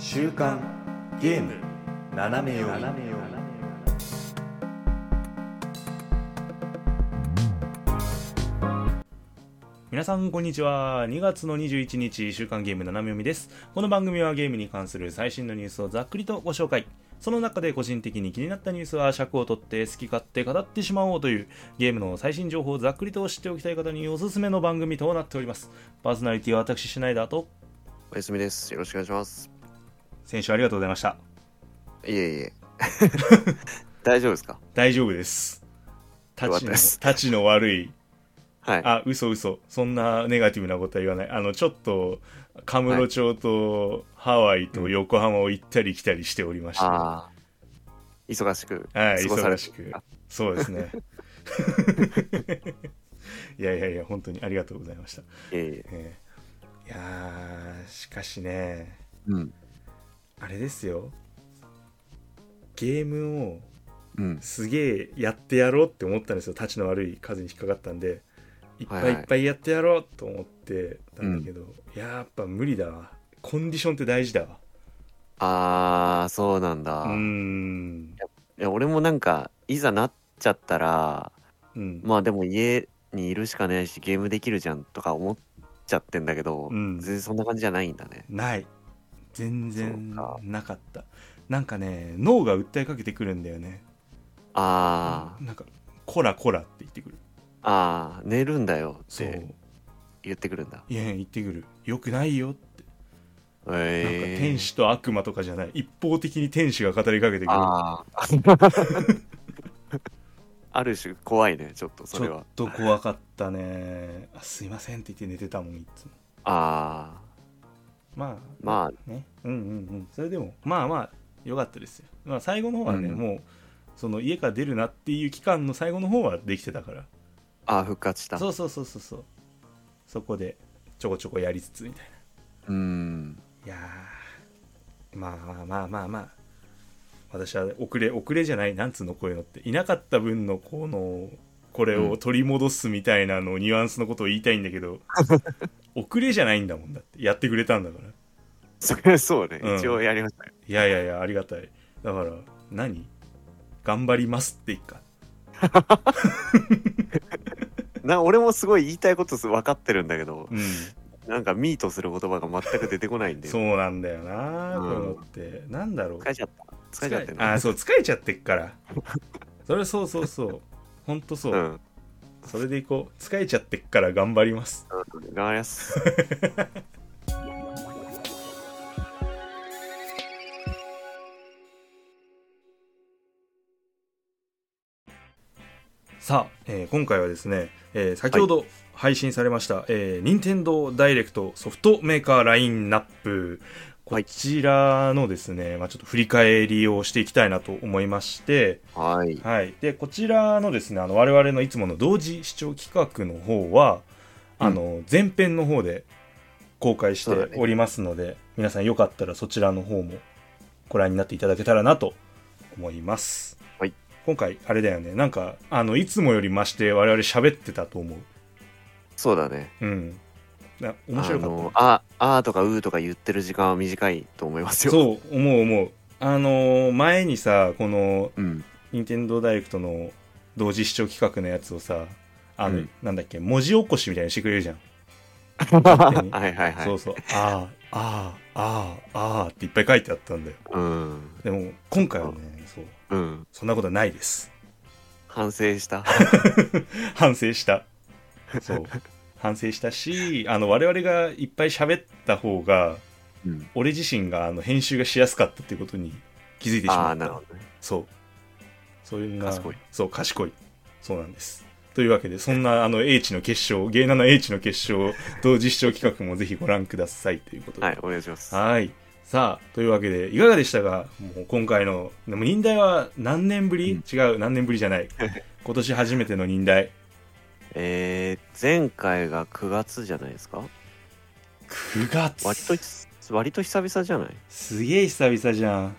週刊ゲーム斜め読み。皆さんこんにちは。2月の21日週刊ゲーム斜め読みです。この番組はゲームに関する最新のニュースをざっくりとご紹介。その中で個人的に気になったニュースは尺を取って好き勝手語ってしまおうというゲームの最新情報をざっくりと知っておきたい方におすすめの番組となっております。パーソナリティは私シュナイダーと。おやすみです。よろしくお願いします。先週ありがとうございました。いえいえ。大丈夫ですか？大丈夫です。立ちの立ちの悪い。はい。あ嘘嘘。そんなネガティブなことは言わない。あのちょっとカムロ町とハワイと横浜を行ったり来たりしておりました、ああ。忙しくはい忙しく。そうですね。いやいやいや本当にありがとうございました、いえいえ。えー。いやーしかしね。うん。あれですよ。ゲームをうん。すげえやってやろうって思ったんですよ。たちの悪い風に引っかかったんで。いっぱはいはい。いいっぱいやってやろうと思ってたんだけど、やっぱ無理だわ。コンディションって大事だわ。ああ、そうなんだ。うーいんや、俺もなんか、いざなっちゃったら、うん。まあでも家にいるしかないし、ゲームできるじゃんとか思っちゃってんだけど、うん。全然そんな感じじゃないんだね。ない全然なかった。なんかね脳が訴えかけてくるんだよね。あなんかコラコラって言ってくる。あ、ああ、寝るんだよっそう。て言ってくるんだ。いや言ってくる。よくないよって。なんかええ天使と悪魔とかじゃない。一方的に天使が語りかけてくる。ああ。ある種怖いね、ちょっとそれは。ちょっ。と怖かったね。あすいませんって言って寝てたもんいつも。ああ。まあまね。うんうんうん。それでもまあまあよかったですよ、まあ、最後の方はね、うん。もうその家から出るなっていう期間の最後の方はできてたから。ああ、復活した。そうそうそうそうそう。そこでちょこちょこやりつつみたいな。うーん。いやー。まあまあまあまあまあ。私は遅れ遅れじゃないなんつうのこういうのって。いなかった分のこのこれを取り戻すみたいなのニュアンスのことを言いたいんだけど 遅れじゃないんだもんだって。やってくれたんだから。それそうね、うん。一応やりましたよ。いやいやいやありがたい。だから何？頑張りますっていいかな俺もすごい言いたいこと分かってるんだけど、うん。なんかミートする言葉が全く出てこないんで。そうなんだよな、うん。こういうのって。なんだろう。疲れちゃった。疲れちゃってる。あーそう疲れちゃってっから。それそうそうそう。ほんとそう、うん。うんそれでいこう。疲れちゃってっから頑張ります。頑張ります。さあ、えー今回はですね、えー先ほど配信されました、えー、任天堂ダイレクトソフトメーカーラインナップこちらのですね、まあ、ちょっと振り返りをしていきたいなと思いまして、はい。はい、でこちらのですねあの我々のいつもの同時視聴企画の方は、あの前編の方で公開しておりますので、皆さんよかったらそちらの方もご覧になっていただけたらなと思います、はい、今回あれだよね。なんかあのいつもより増して我々喋ってたと思う。そうだね。うんな面白かあったのあ、あーとかうーとか言ってる時間は短いと思いますよ。そう思う思うあのー前にさこのう。うん。任天堂ダイレクトの同時視聴企画のやつをさあの、うんなんだっけ文字起こしみたいにしてくれるじゃん、はいはいはい。そうそうあーあーあーあーっていっぱい書いてあったんだようん。でも今回はねそううん。そんなことはないです反省した？反省したそう反省したしあの我々がいっぱい喋った方がうん。俺自身があの編集がしやすかったっていうことに気づいてしああ、まった。なるほどね。そう。そういうのが賢い。そう賢い。そうなんです。というわけでそんなあの H の決勝芸7 H の決勝同時視聴企画もぜひご覧くださいということで。はい、お願いします。はい。さあというわけでいかがでしたか？もう今回のでも忍耐は何年ぶり、うん。違う何年ぶりじゃない。今年初めての忍耐えー、前回が9月じゃないですか？9月。割と割と久々じゃない？すげえ久々じゃん。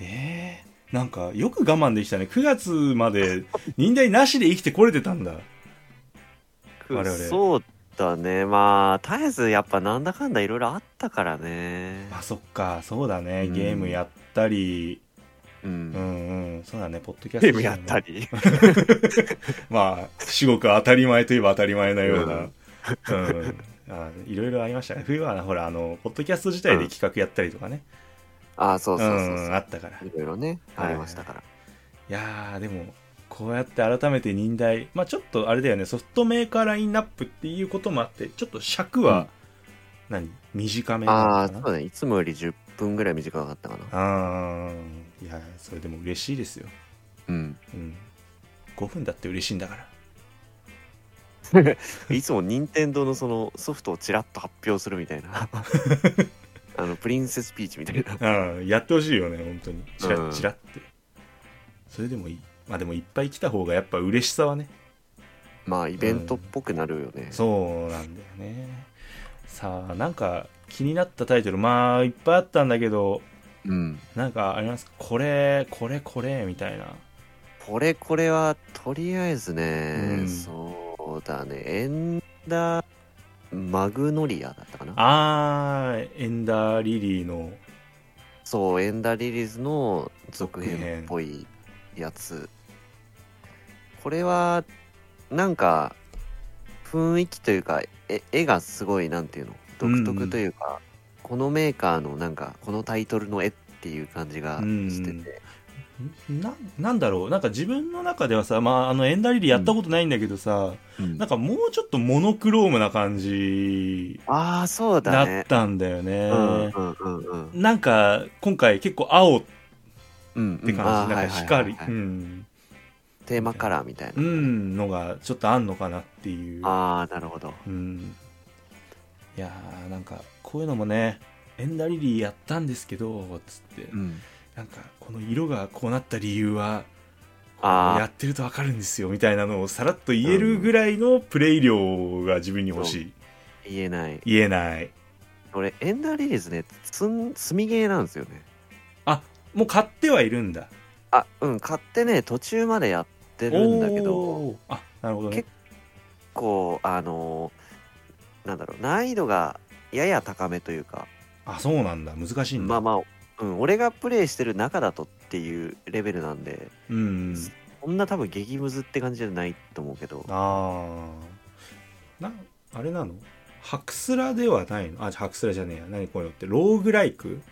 えー、なんかよく我慢できたね。9月まで忍耐なしで生きてこれてたんだ。我々。そうだね。まあ絶えずやっぱなんだかんだいろいろあったからね。あそっか。そうだね。うん。ゲームやったりううんんうん。そうだねポッドキャストやったり。まあ至極当たり前といえば当たり前のような、ううん。あいろいろありましたね。冬はほらあのポッドキャスト自体で企画やったりとかね、あそうそうそうそう、んあったから。いいろいろねはいありましたから、やーでもこうやって改めて忍耐。まあちょっとあれだよねソフトメーカーラインナップっていうこともあってちょっと尺は、何？短めなあのかな？あそうだね。いつもより10分ぐらい短かったかな。あーいやそれでも嬉しいですよ、うん。うん、5分だって嬉しいんだから。いつも任天堂のそのソフトをちらっと発表するみたいな。あのプリンセスピーチみたいな。うんやってほしいよね本当に。チラうん。ッチラって、それでもいい。まあでもいっぱい来た方がやっぱ嬉しさはね。まあイベントっぽくなるよね、そうなんだよね。さあなんか気になったタイトルまあいっぱいあったんだけどうん。なんかありますか？これこれこれみたいな。これこれはとりあえずね、うん。そうだね。エンダーマグノリアだったかな？あーエンダーリリーの。そうエンダーリリーズの続続編編っぽいやつ。これはなんか雰囲気というかえ絵がすごいなんていうの？独特というか、このメーカーのなんかこのタイトルの絵っていう感じがしてて、ななんだろう。なんか自分の中ではさ、まあ、あのエンダーリリーやったことないんだけどさ、うん。なんかもうちょっとモノクロームな感じああそうだだねったんだよね。うんうんうんうん。なんか今回結構青っうんて感じ、うんあーなんか光、テーマカラーみたいな、うん、のがちょっとあんのかなっていう。ああなるほど。うん、いやーなんかこういうのもねエンダーリリーやったんですけどつって、うん。なんかこの色がこうなった理由はやってるとわかるんですよみたいなのをさらっと言えるぐらいのプレイ量が自分に欲しい、言えない。言えない。俺エンダーリリーズねつん積みゲーなんですよね。もう買ってはいるんだ。あうん買ってね途中までやってるんだけどあなるほどね。結こうあのーなんだろう難易度がやや高めというか。あそうなんだ。難しいんだ、まあまあ、うん、俺がプレイしてる中だとっていうレベルなんで。うんそんな多分激ムズって感じじゃないと思うけど。ああなあれなの？ハクスラではないの？あハクスラじゃねえや。何こういうのって？ローグライク？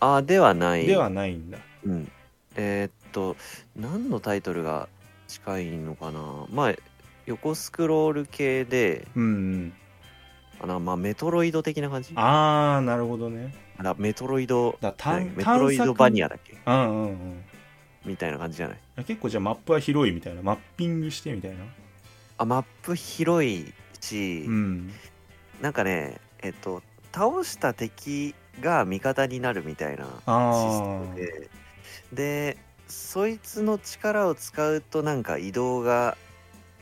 あではない。ではないんだ。うん、えーっと何のタイトルが近いのかな？まあ横スクロール系でうんうんあの、まあ、メトロイド的な感じ？あああなるほどね。らメトロイドだ探メトロイドバニアだっけ？うんうんうん。みたいな感じじゃない？結構じゃあマップは広いみたいな。マッピングしてみたいな。あマップ広いし、うんなんかねえっと倒した敵が味方になるみたいなシステあムででそいつの力を使うとなんか移動が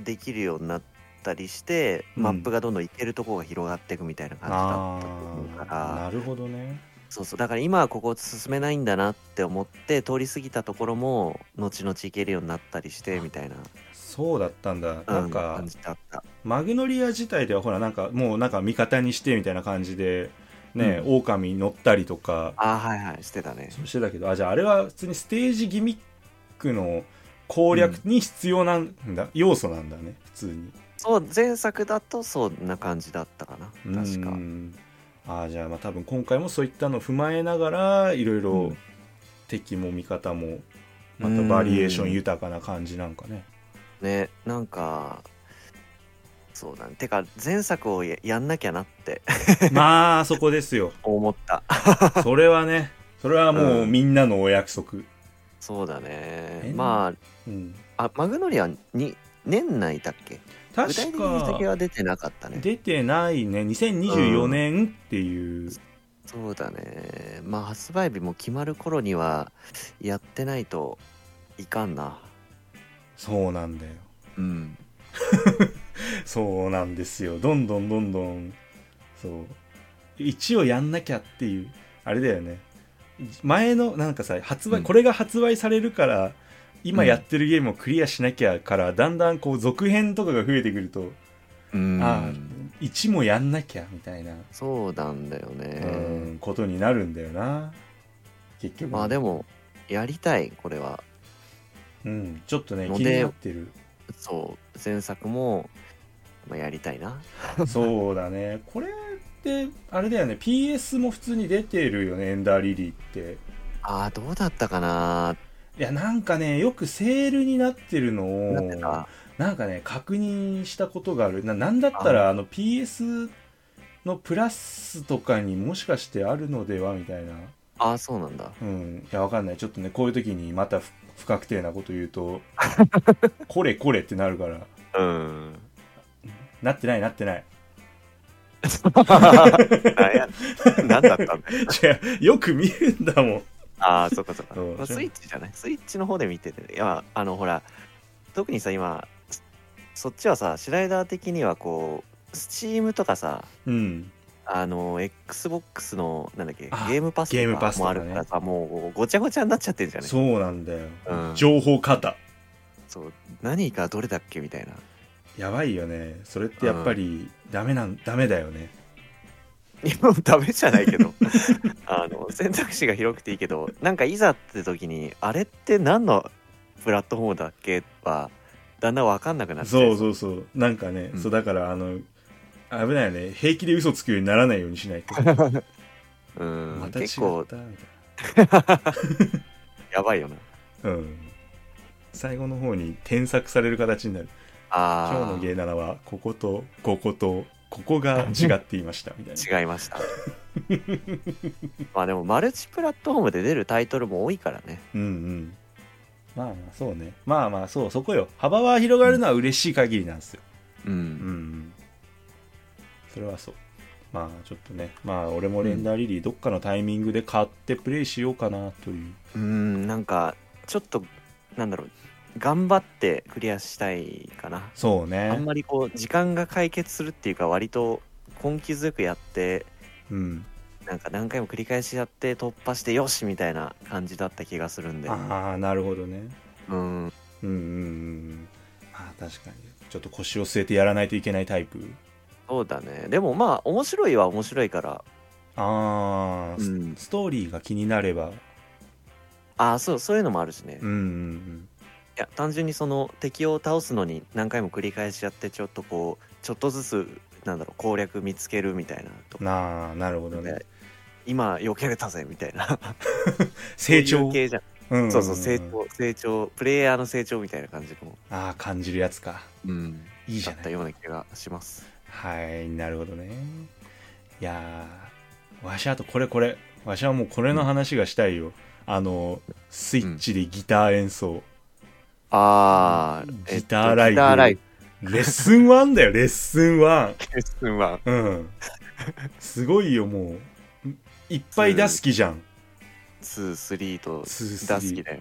できるようになったりして、うん。マップがどんどん行けるところが広がっていくみたいな感じだあったと思うかあらなるほどね。そうそう。だから今はここ進めないんだなって思って通り過ぎたところも後々行けるようになったりしてみたいな。そうだったんだ。うなんか感じだった。マグノリア自体ではほらなんかもうなんか味方にしてみたいな感じでね、う狼乗ったりとか。あはいはいしてたね。そうしてたけどあじゃああれは普通にステージギミックの攻略に必要なんだ、要素なんだね普通にそう前作だとそんな感じだったかな。確か。うん。あじゃあまあ多分今回もそういったのを踏まえながらいろいろうん。敵も味方もまたバリエーション豊かな感じなんかね。ねなんかそうだね。てか前作をややんなきゃなって。まあそこですよ。思った。それはねそれはもううん。みんなのお約束、そうだえ？ねまうん、ああマグノリアに年内だっけ？具体確的には出てなかったね。出てないね。2024年っていう、そうだね。まあ発売日も決まる頃にはやってないといかんな。そうなんだよ。うん。そうなんですよ。どんどんどんどん。そう。一応やんなきゃっていう。あれだよね。前のなんかさ発売、うん。これが発売されるから今うん。やってるゲームをクリアしなきゃから、だんだんこう続編とかが増えてくると、うん。あ1もやんなきゃみたいな、そうなんだようね。ん、ことになるんだよな。結局。まあでも、やりたい、これは。うん、ちょっとね気になってる。そう、前作も、まあ、やりたいな。そうだね。これってあれだよね。PS も普通に出てるよねエンダーリリーって。ああ、どうだったかないやなんかねよくセールになってるのをなんかね確認したことがある。ななんだったらあの PS のプラスとかにもしかしてあるのではみたいな。ああ、そうなんだ。うん。いやわかんない。ちょっとねこういう時にまた不不確定なこと言うと これこれってなるから。うん。なってないなってない。あいや、なんだったんだよ。よく見るんだもんああ、そっかそっか。そうまあスイッチじゃない？スイッチの方で見てて。いや、あの、ほら、特にさ、今、そっちはさ、シュライダー的にはこう、スチームとかさ、うん。あの、XBOX の、なんだっけ、あゲームパスゲームパスともかね。あるからさ、もうごちゃごちゃになっちゃってるじゃない？そうなんだよ、うん。情報型そう。何がどれだっけみたいな。やばいよね。それってやっぱりダメなんダメだよね今もダメじゃないけど。あの選択肢が広くていいけどなんかいざって時にあれって何のプラットフォームだっけ？はだんだん分かんなくなってそうそうそう。なんかね、うん。そうだからあの危ないよね。平気で嘘つくようにならないようにしないと。う、ん、また違っ結構た やばいよな。なうん。最後の方に添削される形になる。あ今日のゲー7はこことこことここが違っていましたみたいな。ー違いました。まあでもマルチプラットフォームで出るタイトルも多いからね。うんうん。まあまあそうね。まあまあそう。そこよ。幅は広がるのは嬉しい限りなんですよ。うん、うんうん。それはそう。まあちょっとね。まあ俺もレンダーリリーどっかのタイミングで買ってプレイしようかなという。うん。なんかちょっとなんだろう頑張ってクリアしたいかな。そうあんねまりこう時間が解決するっていうか割と根気強くやってうん。なんか何回も繰り返しやって突破してよしみたいな感じだった気がするんで。ああなるほどね。うん。うんうんうんまあ確かに。ちょっと腰を据えてやらないといけないタイプ。そうだね。でもまあ面白いは面白いから。ああ、スうん。ストーリーが気になれば。ああそうそういうのもあるしね、いうんうんや単純にその敵を倒すのに何回も繰り返しやってちょっとこうちょっとずつなんだろう攻略見つけるみたいなとうんなあなるほどね。で今避けれたぜみたいな。成長？系じゃん。うん。んんそうそう成長成長プレイヤーの成長みたいな感じのああ感じるやつか。うん。いいじゃない。だったような気がします。はいなるほどね。いやーわしあとこれこれ。わしはもうこれの話がしたいよ、あのスイッチでギター演奏、ああ、ギターライブ。ギターライレッスン1だよ レッスン1ブレッスンはうん。すごいよもう。いっぱい出す気じゃん。2、3と2ダスキだよ。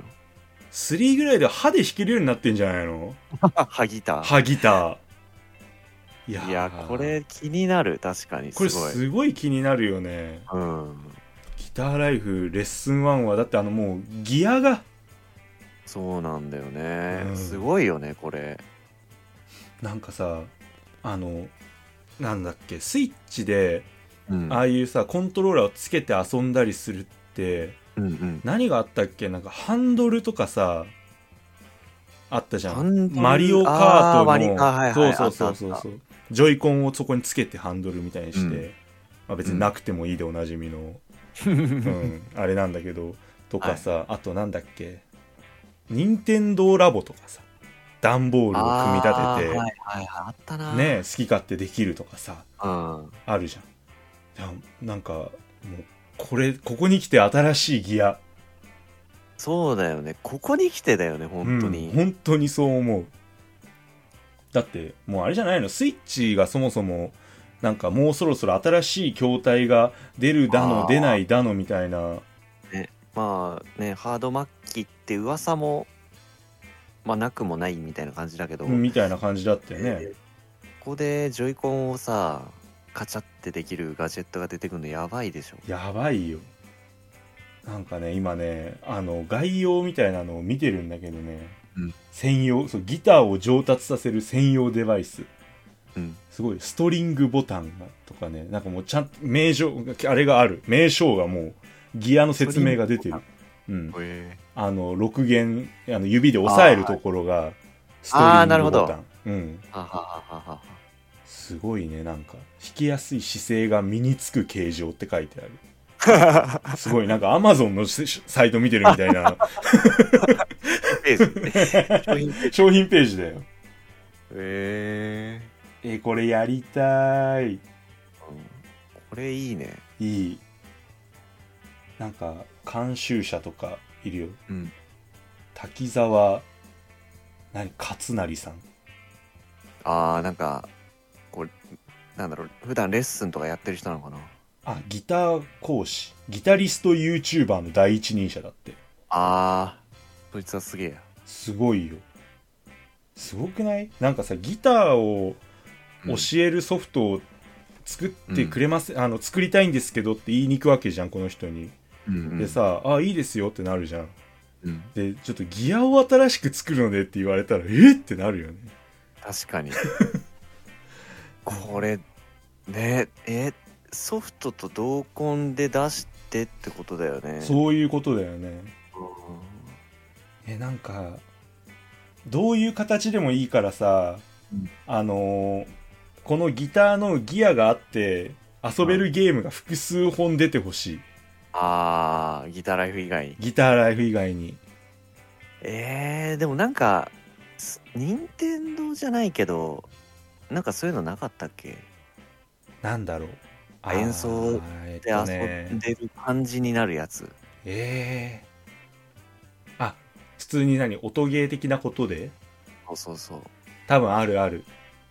3ぐらいで歯で弾けるようになってんじゃないの？ハギター。歯ギター。いやー。いや、これ気になる、確かに。これすごい。すごい気になるよね。うん。ギターライフレッスン1はだってあのもうギアがそうなんだよね。うん。すごいよね、これ。なんかさあのなんだっけスイッチでうん。ああいうさコントローラーをつけて遊んだりするってうんうん。何があったっけなんかハンドルとかさあったじゃハンドル？んマリオカーあーマリトあはいはいのそうそうそうあったあっそうそう。ジョイコンをそこにつけてハンドルみたいにして、うん。まあ、別になくてもいいでおなじみの、うん、あれなんだけどとかさ、あとなんだっけ任天堂ラボとかさ段ボールを組み立てて、はいはいはい、あったな。ね好き勝手できるとかさうん。あるじゃんなんかもうこれここに来て新しいギアそうだよね。ここに来てだよね、本当うんに。本当にそう思うだってもうあれじゃないの？スイッチがそもそもなんかもうそろそろ新しい筐体が出るだの出ないだのみたいなまあね、ハード末期って噂も、まあなくもないみたいな感じだけど、みたいな感じだったよね、えーここでジョイコンをさ、カチャってできるガジェットが出てくるのやばいでしょ。やばいよ。なんかね今ねあの概要みたいなのを見てるんだけどね、うん。専用そうギターを上達させる専用デバイス。うん。すごいストリングボタンがとかね。なんかもうちゃんと名称あれがある。名称がもうギアの説明が出てる。うん。へあの6弦あの指で押さえるところがストリーなるほどグボタン。うんはははははすごいねなんか。弾きやすい姿勢が身につく形状って書いてある。すごいなんかアマゾンのしサイト見てるみたいな。商品ページだよ。へえこれやりたい。ーこれいいね。いい。なんか監修者とかいるよ。うん。滝沢何勝成さん。あーなんかこうなんだろう普段レッスンとかやってる人なのかな？あギター講師。ギタリスト YouTuber の第一人者だって。あーそいつはすげえ。やすごいよ。すごくない？なんかさギターをうん。教えるソフトを作ってくれます、あの作りたいんですけどって言いに行くわけじゃんこの人に、うんうん。でさ「あいいですよ」ってなるじゃん。うん。でちょっとギアを新しく作るのでって言われたらえっ？ってなるよね。確かに。これねえソフトと同梱で出してってことだよね。そういうことだよね。うん。えなんかどういう形でもいいからさ、うん。あのーこのギターのギアがあって遊べるゲームが複数本出てほしいあーギターライフ以外に。ギターライフ以外に。えー、でもなんかす任天堂じゃないけどなんかそういうのなかったっけ？なんだろう。あ演奏で遊んでる感じになるやつ。ええあ普通に何音ゲー的なことで？そうそうそう。多分あるある。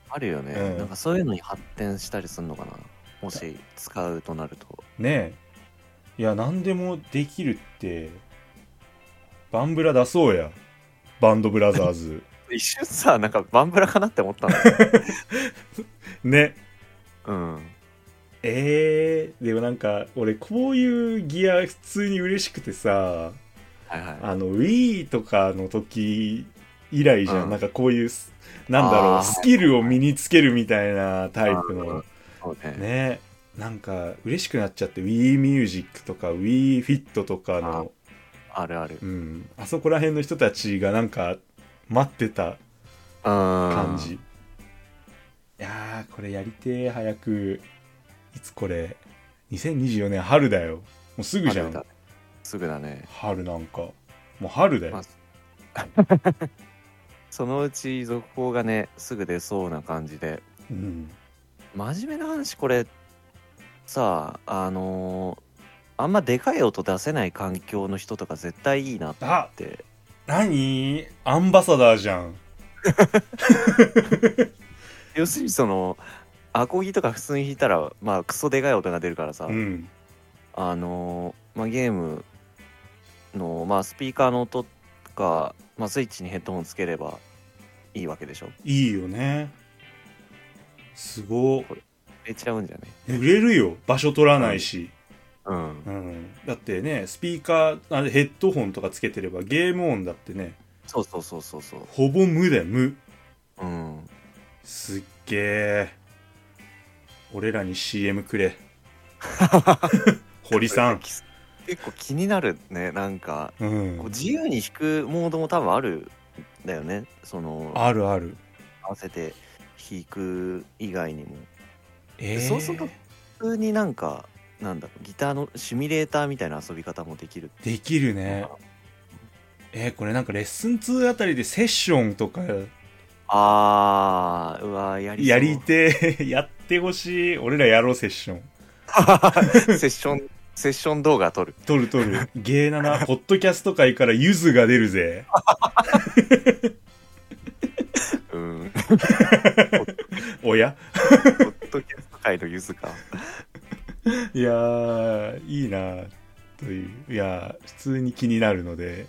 あるよね、うん。なんかそういうのに発展したりするのかな。もし使うとなると。ねえいや何でもできるってバンブラ出そうや。バンドブラザーズ。一瞬さなんかバンブラかなって思ったの。ね。うん。えー、でもなんか俺こういうギア普通に嬉しくてさはいはい。あの Wii とかの時以来じゃん、うん。なんかこういうすなんだろうスキルを身につけるみたいなタイプの。ね。ねなんか嬉しくなっちゃって Wii ミュージックとか Wii フィットとかのあるある。うん、あそこら辺の人たちがなんか待ってた感感じ。いやーこれやりてー早く。いつこれ？2024年春だよ。もうすぐじゃん。だ。すぐだね。春なんか。もう春だよ、ま そのうち続報がねすぐ出そうな感じで。うん、真面目な話これさあのーあんまでかい音出せない環境の人とか絶対いいなっあて何？アンバサダーじゃん。要するにそのアコギとか普通に弾いたらまあクソでかい音が出るからさ、うん。あのーまあ、ゲームの、まあ、スピーカーの音とか、まあ、スイッチにヘッドホンつければいいわけでしょ。いいよね。すご入れちゃうんじゃね売れるよ。場所取らないし、うん。うん、だってねスピーカーあヘッドホンとかつけてればゲーム音だってね。そうそうそうそうそう。ほぼ無だよ無。うん。すっげえ俺らに CM くれ。堀さん。結構気になるねなんか。うこうん自由に弾くモードも多分あるんだよね。そのあるある。合わせて弾く以外にもえー、そうすると普通になんかなんだろうギターのシミュレーターみたいな遊び方もできるできるね。えー、これなんかレッスン2あたりでセッションとか。あーうわやりやりてえ やってほしい。俺らやろうセッション。セッションセッション動画撮る。撮る撮る。ゲーナナ ポッドキャスト界からユズが出るぜ。うん。おや？ポッドキャ界のゆずか。いやーいいなという。いやー普通に気になるので。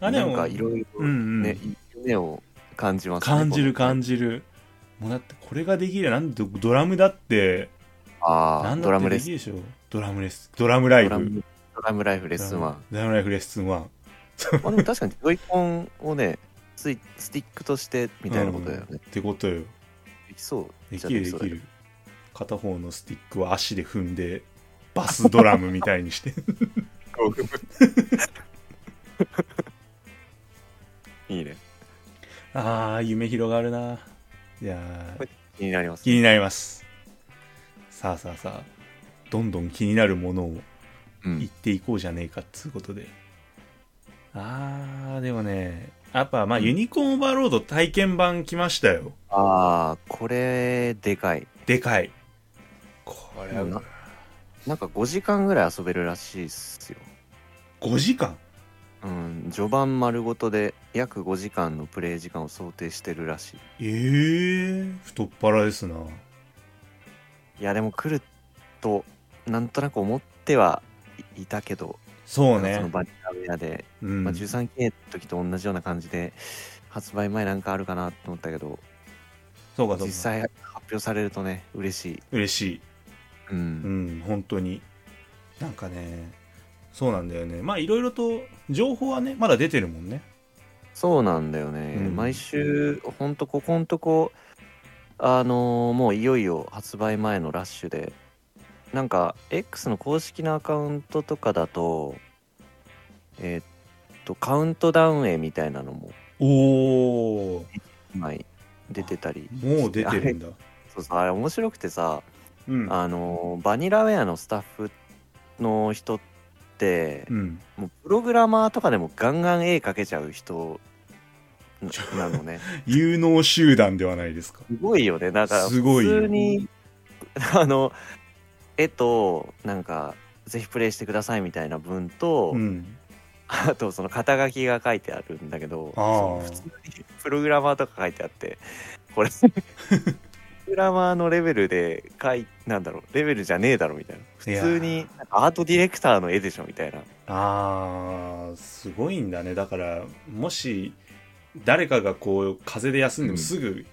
あでもなんかいろいろうんうん、ね夢を感じますね感じる感じじる。もうだってこれができる。なんでドラムだってああドラムレスできるでしょ？ドラムレスドラムライブドラムドライフレッスン1ドラムライフレッスン1ま あでも確かにジョイコンをねスイスティックとしてみたいなことだよね、ってことよ。でできそう。できるできる片方のスティックは足で踏んでバスドラムみたいにして。いいね。あー夢広がるな。いやー。気になります。気になります。さあさあさあ。どんどん気になるものをうん。言っていこうじゃねえかっつうことで。あーでもねやっぱまあユニコーンオーバーロード体験版来ましたよ。ああこれでかい。でかいこれうんはなんか5時間ぐらい遊べるらしいっすよ。5時間？うん序盤丸ごとで約5時間のプレイ時間を想定してるらしい。ええー、太っ腹ですな。いやでも来るとなんとなく思ってはいいたけどそうね。そのバニラウェアで、うん。まあ、13期の時と同じような感じで発売前なんかあるかなと思ったけどそうかそうか。実際発表されるとね嬉しい。嬉しいうん、うん本当に。なんかねそうなんだよね。まあいろいろと情報はねまだ出てるもんね。そうなんだよね、うん。毎週ほんとここんとこあのーもういよいよ発売前のラッシュでなんか X の公式のアカウントとかだとえーっとカウントダウン絵みたいなのもおお前出てたりもう出てるんだ。そうそうあれ面白くてさうん。あのーバニラウェアのスタッフの人ってうん。もうプログラマーとかでもガンガン絵描けちゃう人ななのね。有能集団ではないですか。すごいよね。だから普通に あの絵となんかぜひプレイしてくださいみたいな文と、うん。あとその肩書きが書いてあるんだけど普通にプログラマーとか書いてあってこれ グラマーのレベルで書いなんだろうレベルじゃねえだろみたいな。普通になんかアートディレクターの絵でしょみたいな。あーすごいんだね。だからもし誰かがこう風邪で休んでもすぐ、うん。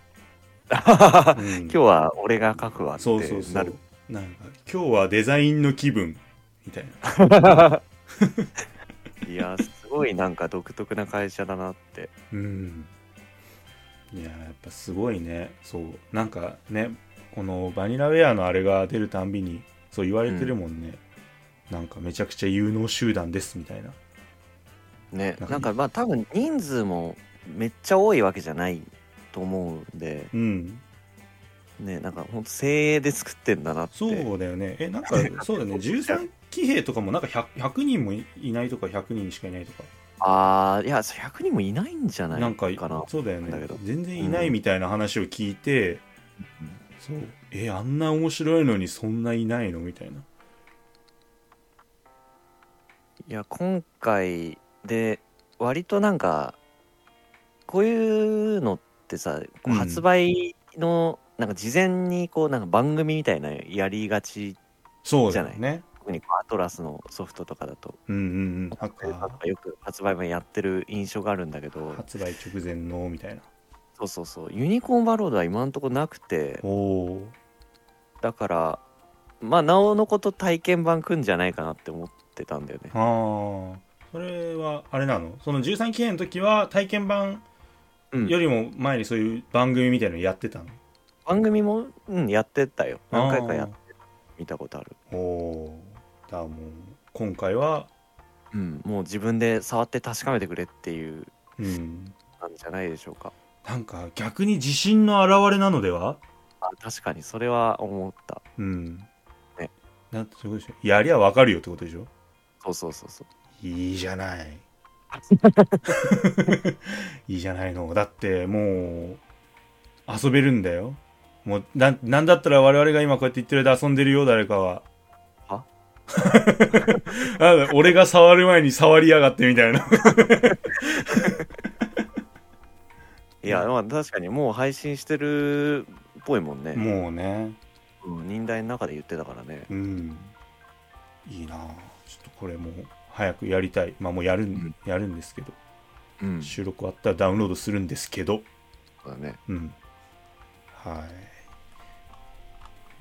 今日は俺が書くわってそうそうそなるう。なんか今日はデザインの気分みたいな。いやすごいなんか独特な会社だなって。うんいややっぱすごいね。そう。なんかねこのバニラウェアのあれが出るたんびにそう言われてるもんね、なんかめちゃくちゃ有能集団ですみたいな。ね。なんか。なんかまあ多分人数もめっちゃ多いわけじゃないと思うんで。うん。ねなんかほんと精鋭で作ってんだなって。そうだよね。えなんか そうだね。13騎兵とかもなんか 100, 100人もいないとか100人しかいないとかああいや100人もいないんじゃないな。んかかなそうだよね。だけど。全然いないみたいな話を聞いて、うんそうえあんな面白いのにそんないないのみたいな。いや今回で割となんかこういうのってさ発売のなんか事前にこうなんか番組みたいなやりがちそうだよね特にアトラスのソフトとかだと。うんうんうん。よく発売前やってる印象があるんだけど。発売直前のみたいな。そうそうそう。ユニコーンバロードは今のところなくて。だからまあなおのこと体験版くんじゃないかなって思ってたんだよね。ああそれはあれなの？その13期限の時は体験版うん。よりも前にそういう番組みたいなのやってたの、番組も、うん、やってたよ。何回かやっあ見たことある。ーおおだからもう今回はうんもう自分で触って確かめてくれっていううん。なんじゃないでしょうか。なんか逆に自信の表れなのでは？あ確かにそれは思った。うん。ね。なんてそうでしょやりゃわかるよってことでしょ？そうそうそうそう。いいじゃない。いいじゃないの。だってもう遊べるんだよ。もうななんだったら我々が今こうやって言ってる間遊んでるよ誰かは。はあ 俺が触る前に触りやがってみたいな。いやまあ確かにもう配信してるっぽいもんね、もうね。うん、忍耐の中で言ってたからね。うん。いいな。ちょっとこれもう早くやりたい。まあもうやるん、ん。やるんですけど。うん。収録終わったらダウンロードするんですけど。そうだね。うん。は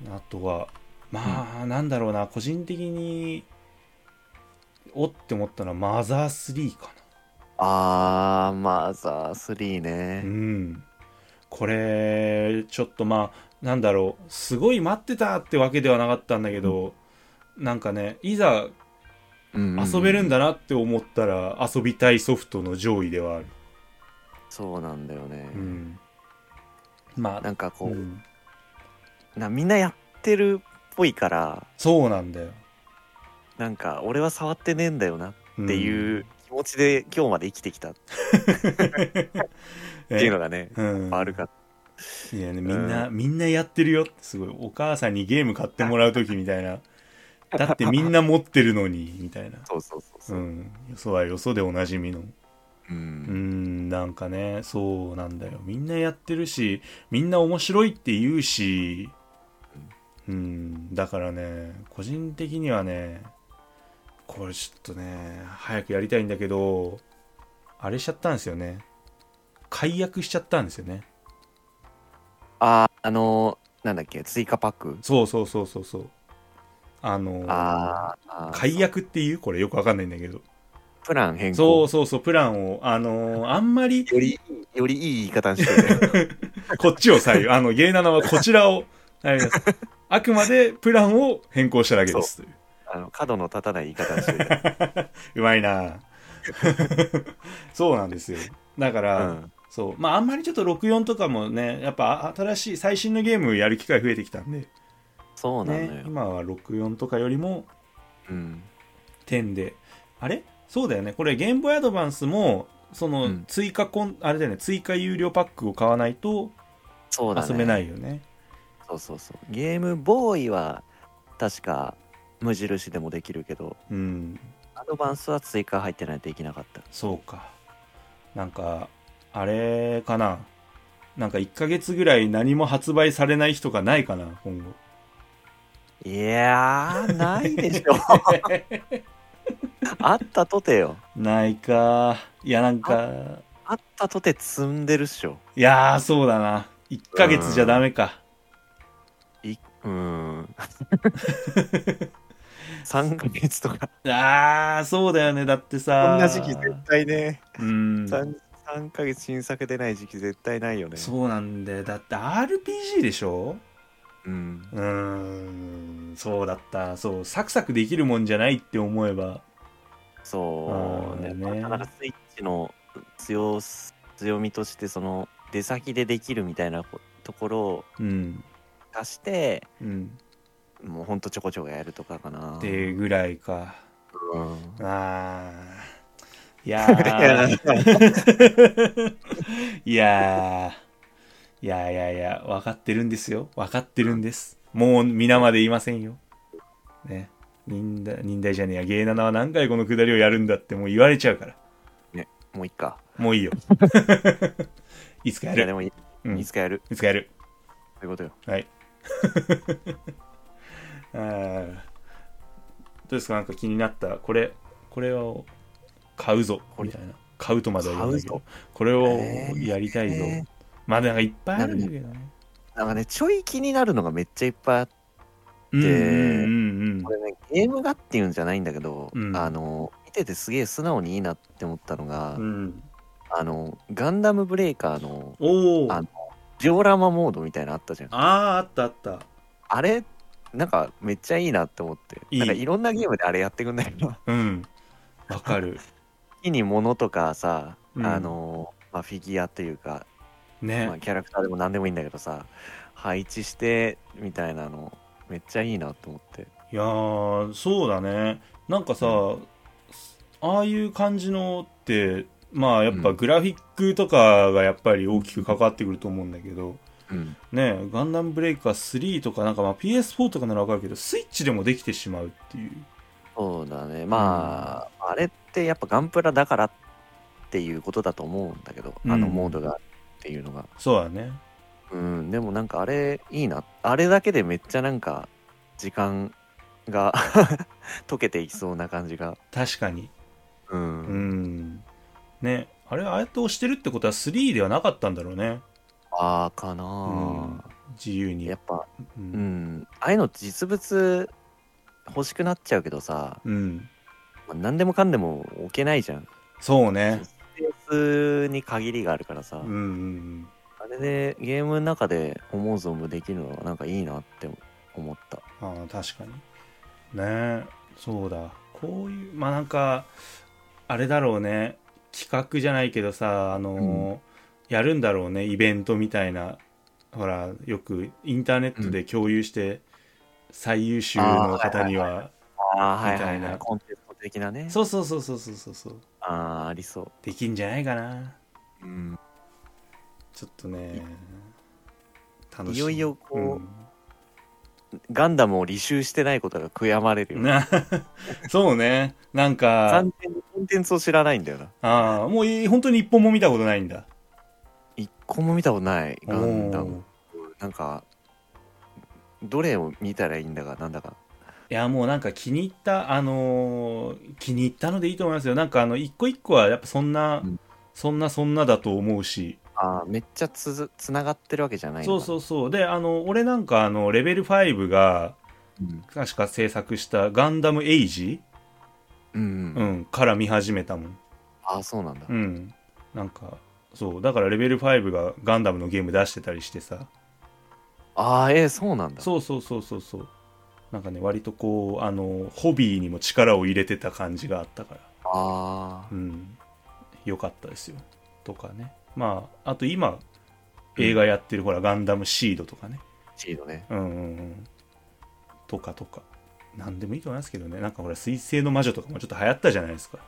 い。あとはまあ、なんだろうな個人的におって思ったのはマザー3かあーマザー3なうね。ん。これちょっとまあなんだろうすごい待ってたってわけではなかったんだけど、なんかねいざうんうん遊べるんだなって思ったら遊びたいソフトの上位ではある、そうなんだよね、うん、まあなんかこう、うん。なみんなやってるっぽいからそうなんだよ。なんか俺は触ってねえんだよなっっていう気持ちで今日まで生きてきた っっていうのがね、うん、あるかいやねみんな、みんなやってるよってすごい。お母さんにゲーム買ってもらう時みたいな。だってみんな持ってるのにみたいな。そうそうそうそう。う、ん。よそはよそでおなじみの。ううんんなんかねそうなんだよ。みんなやってるしみんな面白いって言うしうんだからね個人的にはねこれちょっとね早くやりたいんだけどあれしちゃったんですよね。解約しちゃったんですよね。あーあのーなんだっけ追加パック？そうそうそうそうそう。あのあーあー。解約っていう？これよくわかんないんだけど。プラン変更？そうそうそうプランを。あのあんまりよりよりいい言い方にしてる こっちを採用。あの、ゲイナナはこちらを、あくまでプランを変更しただけです。という。あの角の立たない言い方にしてる。うまいな。そうなんですよ。だから、うん。そう。まあ、あんまりちょっと64とかもね、やっぱ新しい、最新のゲームやる機会増えてきたんで、そうなのよ、ね、今は64とかよりもうん。10で、あれ？そうだよね。これ、ゲームボーイアドバンスも、そのうん。追加コン、あれだよね、追加有料パックを買わないとそうだね。遊べないよね。そうそうそうゲームボーイは確か無印でもできるけどうん。アドバンスは追加入ってないとできなかったそうか。なんか、あれかな。なんか1ヶ月ぐらい何も発売されない日とかないかな、今後。いやーないでしょ あったとてよないか。いや、なんか、あったとて積んでるっしょいやー、そうだな。1ヶ月じゃダメか。いうーん3ヶ月とかあー、そうだよね。だってさ。こんな時期絶対ねうん。3, 3ヶ月新作出ない時期絶対ないよねそうなんだよ。だって RPG でしょ？うんうーん、そうだった。そう、サクサクできるもんじゃないって思えば。そうねねなかなかスイッチの強す強みとしてその出先でできるみたいなところをうん。出してうん。もうほんとちょこちょこやるとかかな。ってぐらいか。うん。あー。いやー。いやー。いやいやいや分かってるんですよ。分かってるんです。もう皆まで言いませんよ。ね。忍耐忍耐じゃねえや。芸7は何回このくだりをやるんだってもう言われちゃうから。もういっか。もういいよ。いつかやる。いやでもい,、うん。いつかやる。いつかやる。そういうことよ。はい どうですか？なんか気になった。これこれを買うぞ。みたいな。買うとまでは言わないけど。これをえーやりたいぞ、えーまあなんかいっぱいあるんだけどね。なんかねちょい気になるのがめっちゃいっぱいあってうんうんうんこれねゲームがっていうんじゃないんだけど、うん。あの見ててすげえ素直にいいなって思ったのが、うん。うんあのガンダムブレイカーのああジオラマモードみたいなのあったじゃん。あーあったあった。あれなんかめっちゃいいなって思って。いい。なんかいろんなゲームであれやってくんないのうん。わかる。木に物とかさ、うん。あの、まあ、フィギュアというか、ね、まあ、キャラクターでも何でもいいんだけどさ配置してみたいなのめっちゃいいなと思って。いやーそうだね。なんかさ、ああいう感じのってまあやっぱうん。グラフィックとかがやっぱり大きく関わってくると思うんだけど、うん。ねガンダムブレイカー3とかなんかまあ PS4 とかならわかるけどスイッチでもできてしまうっていう。そうだね。まあ、あれってやっぱガンプラだからっていうことだと思うんだけど、あのうんモードがっていうのが。そうだね。うん。でもなんかあれいいな。あれだけでめっちゃなんか時間が 溶けていきそうな感じが。確かに。ううんんね。あれああやって押してるってことは3ではなかったんだろうね。ああかな、うん。自由に。やっぱううん。んああいうの実物欲しくなっちゃうけどさ、うん。まあ何でもかんでも置けないじゃん。そうね。スペースに限りがあるからさ、うんうんあれでゲームの中で思う存分できるのはなんかいいなって思った。ああ確かに。ね。えそうだ。こういうまあなんかあれだろうね企画じゃないけどさあのーやるんだろうねイベントみたいな。ほらよくインターネットで共有して、最優秀の方には、みたいな。コンテスト的なね。そうそうそうそうそうそうそう。ああありそできんじゃないかな。う、うん、ちょっとね楽しいよいよこう、うんガンダムを履修してないことが悔やまれるよ、な そうね。なんか完全にコンテンツを知らないんだよな。ああもうい本当に一本も見たことないんだ。一個も見たことないガンダム。なんかどれを見たらいいんだかなんだか。いやもうなんか気に入ったあのー気に入ったのでいいと思いますよ。なんかあの一個一個はやっぱそんな、うん。そんなそんなだと思うしああめっちゃつづつながってるわけじゃないそうそううそう。であの俺なんかあのレベル5がうん。確か制作したガンダムエイジ、うん、ううん、ん、から見始めたもん。ああそうなんだ、うん。なんかそう。だからレベル5がガンダムのゲーム出してたりしてさ。ああえー、そうなんだ。そうそうそうそうそう。なんかね割とこうあのホビーにも力を入れてた感じがあったから。ああうん。良かったですよ。とかねまああと今映画やってるほらガンダムシードとかね。シードね。うんうんうん。とかとか。なんでもいいと思いますけどね。なんかほら水星の魔女とかもちょっと流行ったじゃないですか。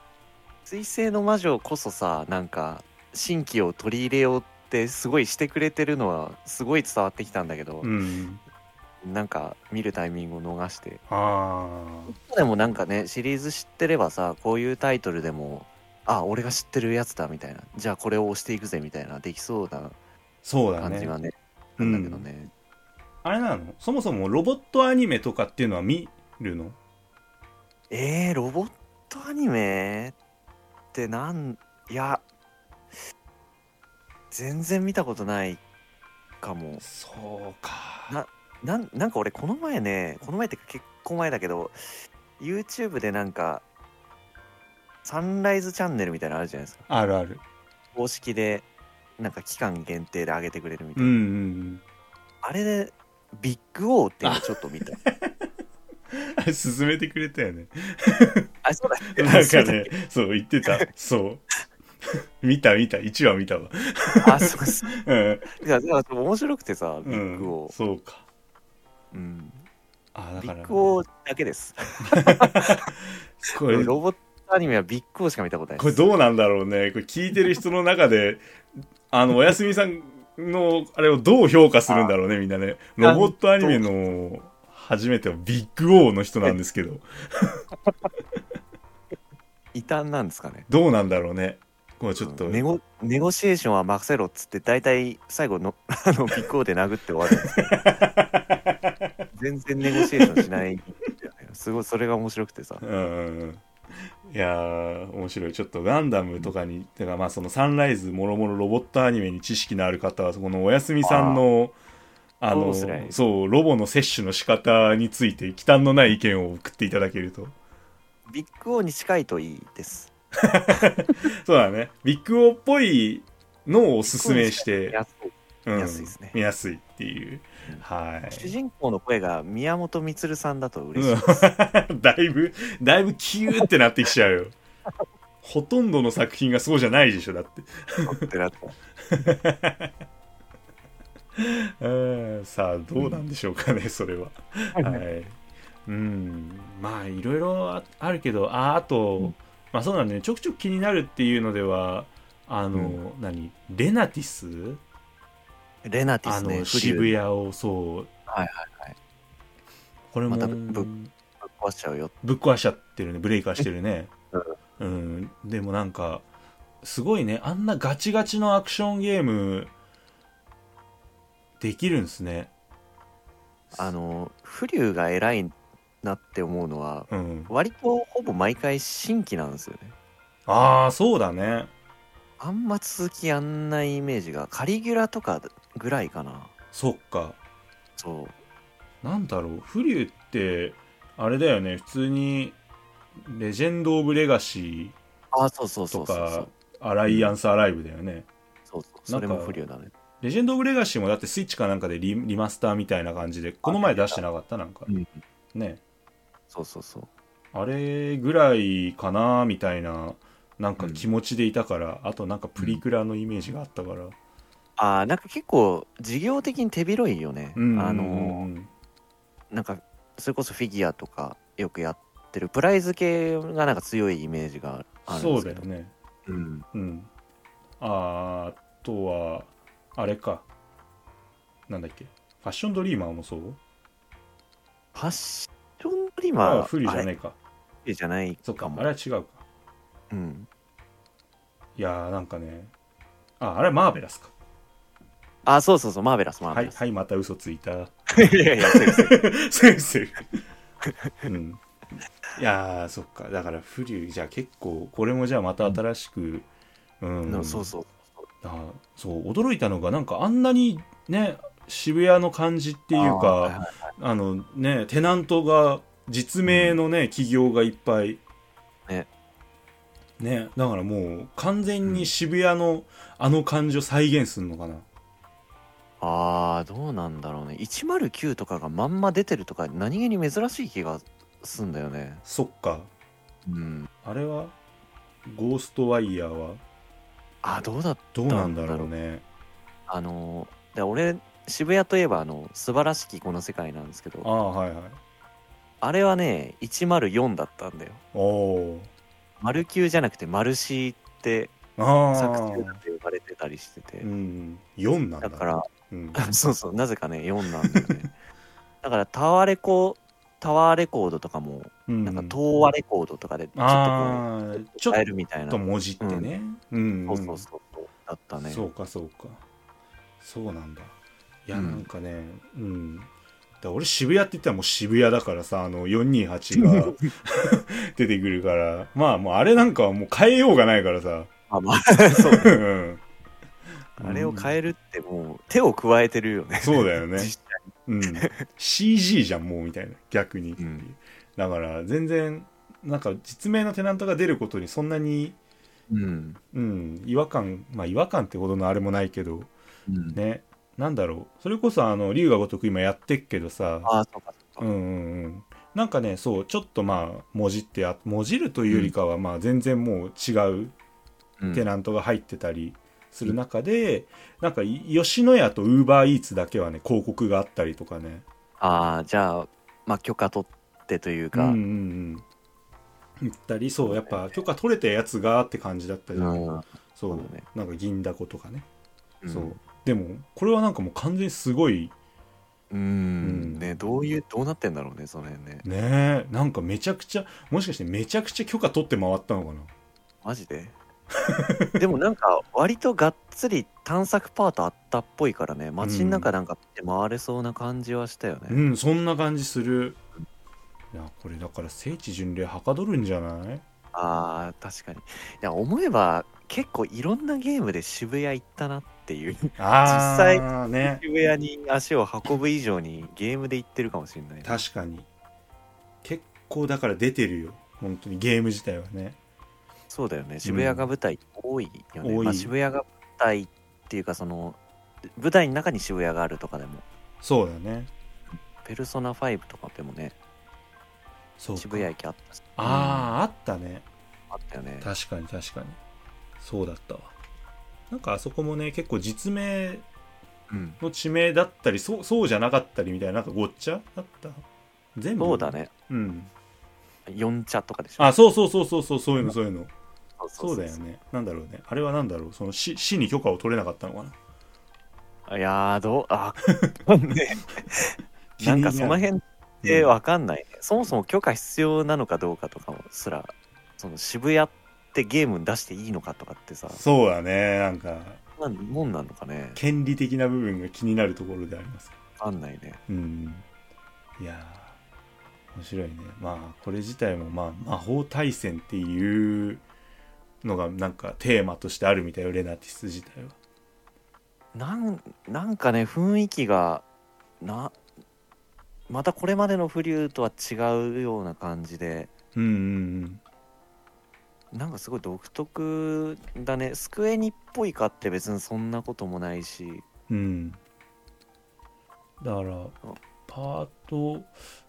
水星の魔女こそさなんか新規を取り入れようってすごいしてくれてるのはすごい伝わってきたんだけど、うんなんか見るタイミングを逃して。あでもなんかねシリーズ知ってればさこういうタイトルでもあ俺が知ってるやつだみたいな。じゃあこれを押していくぜみたいなできそうなそうだね。感じがねうん。なんだけどね、あれなの？そもそもロボットアニメとかっていうのは見るの？えー、ロボットアニメってなんいや全然見たことないかも。そうか。なんなんか俺この前ねこの前ってか結構前だけど YouTube でなんかサンライズチャンネルみたいなのあるじゃないですか。あるある。公式でなんか期間限定で上げてくれるみたうんいな、うんうんあれでビッグオーっていうのちょっと見た。あ れ進めてくれたよね。あそうだなんかねそう言ってた。そう。見た見た。1話見たわ。あそうそうう。ん。いやだから面白くてさビうんッグオー、そうか。うん。あだからビッグオーだけです。これロボットアニメはビッグオーしか見たことないこれどうなんだろうね。これ聞いてる人の中で あのおやすみさんのあれをどう評価するんだろうね。みんなね。ロボットアニメの初めてはビッグオーの人なんですけど。異端なんですかね。どうなんだろうね。これちょっと、ネゴネゴシエーションは任せろっつって大体最後の あのビッグオーで殴って終わるんですけど全然ネゴシエーションしない。すごいそれが面白くてさ。うんうんうんいやー面白い。ちょっとガンダムとかにてかまあそのサンライズもろもろロボットアニメに知識のある方はこのおやすみさんのあのそうですね。そうロボの摂取の仕方について忌憚のない意見を送っていただけると。ビッグオーに近いといいです。そうだね。ビッグオーっぽいのをおすすめして、安い。うん。安いですね。見やすいっていう。うんはい。主人公の声が宮本充さんだと嬉しい、うん。だいぶだいぶキューってなってきちゃうよ。ほとんどの作品がそうじゃないでしょだって。さあどうなんでしょうかね、それは。はい。うん、まあいろいろああるけど、ああと、うん。まあそうなんだね、ちょくちょく気になるっていうのでは、あの、何、レナティス？レナティあスねの渋谷をそう、はいはいはい。これもまたぶぶぶっ壊しちゃうよ。っ壊しちゃってるね、ブレイカーしてるね。うん、でもなんか、すごいね、あんなガチガチのアクションゲーム、できるんですね。あのフリューが偉いなって思うのはうん。割とほぼ毎回新規なんですよね。ああ、そうだね。あんま続きやんないイメージがカリギュラとかぐらいかな。そっか。そう。なんだろう、フリューって、あれだよね、普通に、レジェンド・オブ・レガシあそうそうそーとか、アライアンス・アライブだよね。そうそう。それも不良だね。レジェンド・オブ・レガシーもだってスイッチかなんかでリリマスターみたいな感じでこの前出してなかった？なんか。うんね。そうそうそう。あれぐらいかなみたいななんか気持ちでいたから、あとなんかプリクラのイメージがあったから。ああなんか結構事業的に手広いよね、うんあのーなんかそれこそフィギュアとかよくやってるプライズ系がなんか強いイメージがあるんそですけど。うだよね。うん。うん。ああとはあれか。なんだっけ。ファッションドリーマーもそう？ファッションドリーあマーあフリーじゃないか。フリーじゃないそっかあれは違うか。うん。いやーなんかね。ああれはマーベラスかあそうそうそうマーベラスマーはいベラス、はいまた嘘ついた。い、やいやそうです先生。うん。いやーそっか。だからフリューじゃあ結構これもじゃあまた新しくうん、そうそう。あそう驚いたのがなんかあんなにね渋谷の感じっていうあーはいかはい。あのねテナントが実名のね、企業がいっぱい。ね。ねだからもう完全に渋谷のあの感じを再現するのかな、あーどうなんだろうね。109とかがまんま出てるとか何気に珍しい気がすんだよね。そっか。うん。あれはゴーストワイヤーは？あどうだどうなんだろうね。あので俺渋谷といえばあの素晴らしきこの世界なんですけど。ああはいはい。あれはね104だったんだよ。おお丸9じゃなくて丸 C ってあ作あ中だって呼ばれてたりしてて、うん4なんだ。だからうん、そうそうなぜかね4なんだよね。だからタワーレコタワーレコードとかもうん。なんか東和レコードとかでちょっとこうちょえるみたいな。と文字ってね。うん、そうそうそうそうだったね。そうかそうか。そうなんだ。いやうん。なんかねうん、だ俺渋谷って言ったらもう渋谷だからさあの428が 出てくるから。まあもうあれなんかはもう変えようがないからさ。あまあ。そううんあれを変えるってもう手を加えてるよね。そうだよね。うん、CG じゃんもうみたいな。逆に、うん。だから全然なんか実名のテナントが出ることにそんなにうん。うん。違和感まあ違和感ってほどのあれもないけどうん。ね。なんだろう。それこそあの龍が如く今やってっけどさ。ああそうかそうか。うんうんうん。なんかねそうちょっとまあもじってやもじるというよりかは、まあ全然もう違ううん。テナントが入ってたりする中で、なんかい吉野家とウーバーイーツだけはね広告があったりとかね。ああじゃあまあ許可取ってというか。うんうんうん言ったりそうやっぱ許可取れたやつがって感じだったじゃん、うんそうね。なんか銀だことかね、うん。そう。でもこれはなんかもう完全にすごいうん。うん。ねどういうどうなってんだろうねその辺ね。ねえ。なんかめちゃくちゃもしかしてめちゃくちゃ許可取って回ったのかな？マジで？でもなんか割とがっつり探索パートあったっぽいからね。街の中なんかって回れそうな感じはしたよね、うん。そんな感じする。いやこれだから聖地巡礼はかどるんじゃない？あー確かに。いや思えば結構いろんなゲームで渋谷行ったなっていう。ああ 実ね渋谷に足を運ぶ以上にゲームで行ってるかもしれないね。確かに。結構だから出てるよ。本当にゲーム自体はねそうだよね。渋谷が舞台多いよね、多い。まあ、渋谷が舞台っていうかその舞台の中に渋谷があるとかでも。そうだね。ペルソナ5とかでもねそうか。渋谷駅あったし。あああったね。あったよね。確かに確かに。そうだったわ。なんかあそこもね結構実名うん。の地名だったりそうそうじゃなかったりみたいななんかごっちゃだった？全部？そうだね。うん。四茶とかでしょ。あそうそうそうそうそうそういうのそういうのそそうだよね。なんだろうね。あれはなんだろう。その市市に許可を取れなかったのかな。いやーどうあ ね。なんかその辺ってわかんない、ね。そもそも許可必要なのかどうかとかもすらその渋谷ってゲームに出していいのかとかってさ。そうだね。なんかなんもんなのかね。権利的な部分が気になるところであります。わかんないね。うん。いやー面白いね。まあこれ自体もまあ魔法対戦っていうのがなんかテーマとしてあるみたいよレナティス自体は。なんなんかね雰囲気がなまたこれまでのフリューとは違うような感じで。うんうんなんかすごい独特だね。スクエニっぽいかって別にそんなこともないし。うん。だからパート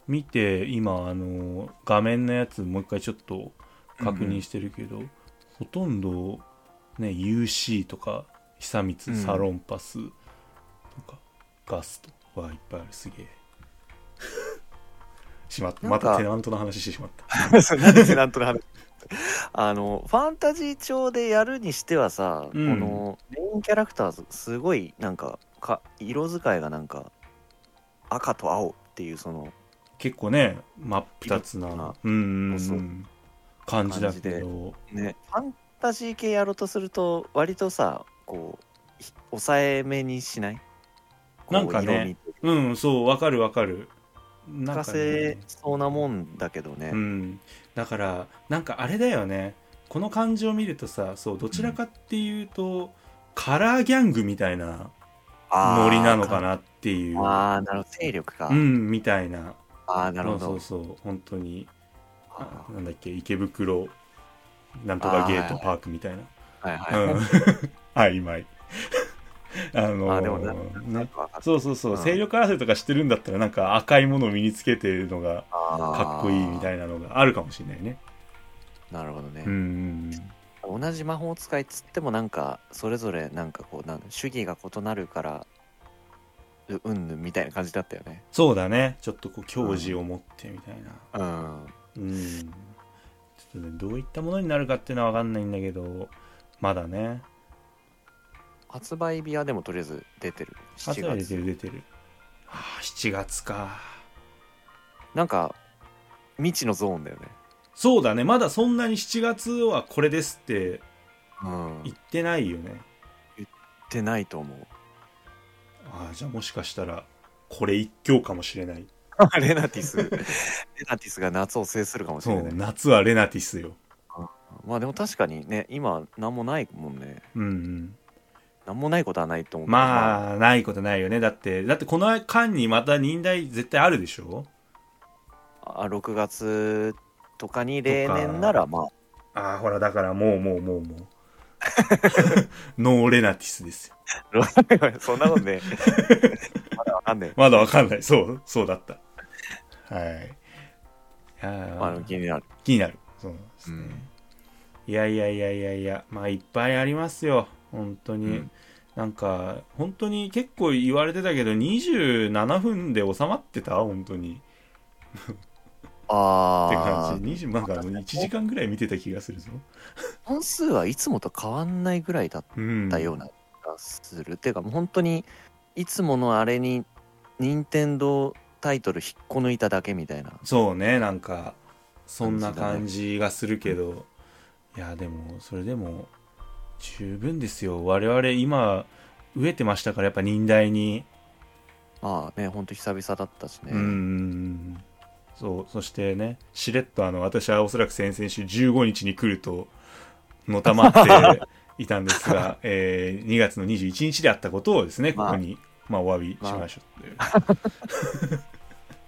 見て今あの画面のやつもう一回ちょっと確認してるけど、ほとんどね UC とか久光うん。サロンパスとか、ガストはいっぱいある。すげえ。しまった。またテナントの話してしまった。そうなんでなんとなくあのファンタジー調でやるにしてはさ、うん。このメインキャラクターすごいなんかか色使いがなんか赤と青っていうその結構ね真っ二つな。あうんうん感じだけど。ねファンタジー系やろうとすると割とさこうひ抑えめにしない？なんかね。こうんそうわかるわかる。なんかかせねそうなもんだけどね、うん、だからなんかあれだよね。この感じを見るとさそうどちらかっていうと、カラーギャングみたいなノリなのかなっていう。ああなるほど。勢力か、うんみたいな。ああなるほど。そうそうそう本当になんだっけ池袋なんとかゲートパークみたいな。ーはいはい、うん。曖昧 あのあーね。そうそうそう、うん。勢力争いとかしてるんだったらなんか赤いものを身につけてるのがかっこいいみたいいなのがあるかもしれないね。なるほどね、うん同じ魔法使いっつってもなんかそれぞれなんかこうなん主義が異なるからううんぬんみたいな感じだったよね。そうだね。ちょっとこう矜持を持ってみたいな。うんうん、ちょっとねどういったものになるかっていうのは分かんないんだけどまだね。発売日はでもとりあえず出てる。7発売出て月る出てる。ああ7月か。なんか未知のゾーンだよね。そうだね。まだそんなに7月はこれですってうん。言言ってないよね。ってないと思う。ああじゃあもしかしたらこれ一強かもしれない レナティス。レナティスが夏を制するかもしれない。夏はレナティスよ。まあでも確かにね今何もないもんね。うんうん。何もないことはないと思うまあないことないよね。だってだってこの間にまた忍耐絶対あるでしょ？あ6月とかに例年ならまあ。ああほらだからもうもうもうもう。ノーレナティスですよ。そんなことね。まだわかんねえまだわかんない。そう、そうだった。はい。あ気になる気になる。そうですね。うんいやいやいやいやいや、まあいっぱいありますよ。本当に。うんなんか、本当に結構言われてたけど、27分で収まってた？本当に。ってああ感じ。20なんか1時間ぐらい見てた気がするぞ。本数はいつもと変わんないぐらいだっうん。たような気がする、ていうか本当にいつものあれに任天堂タイトル引っこ抜いただけみたいなそうね、なんか、そんな感じがするけど、いや、でも、それでも、十分ですよ。我々今、飢えてましたから、やっぱ忍耐に。まあね本当久々だったしね、うん。そう、そしてね、しれっとあの、私はおそらく先々週15日に来ると、のたまって いたんですが、えー2月の21日であったことをですね、ここに、まあ、お詫びしましょうという。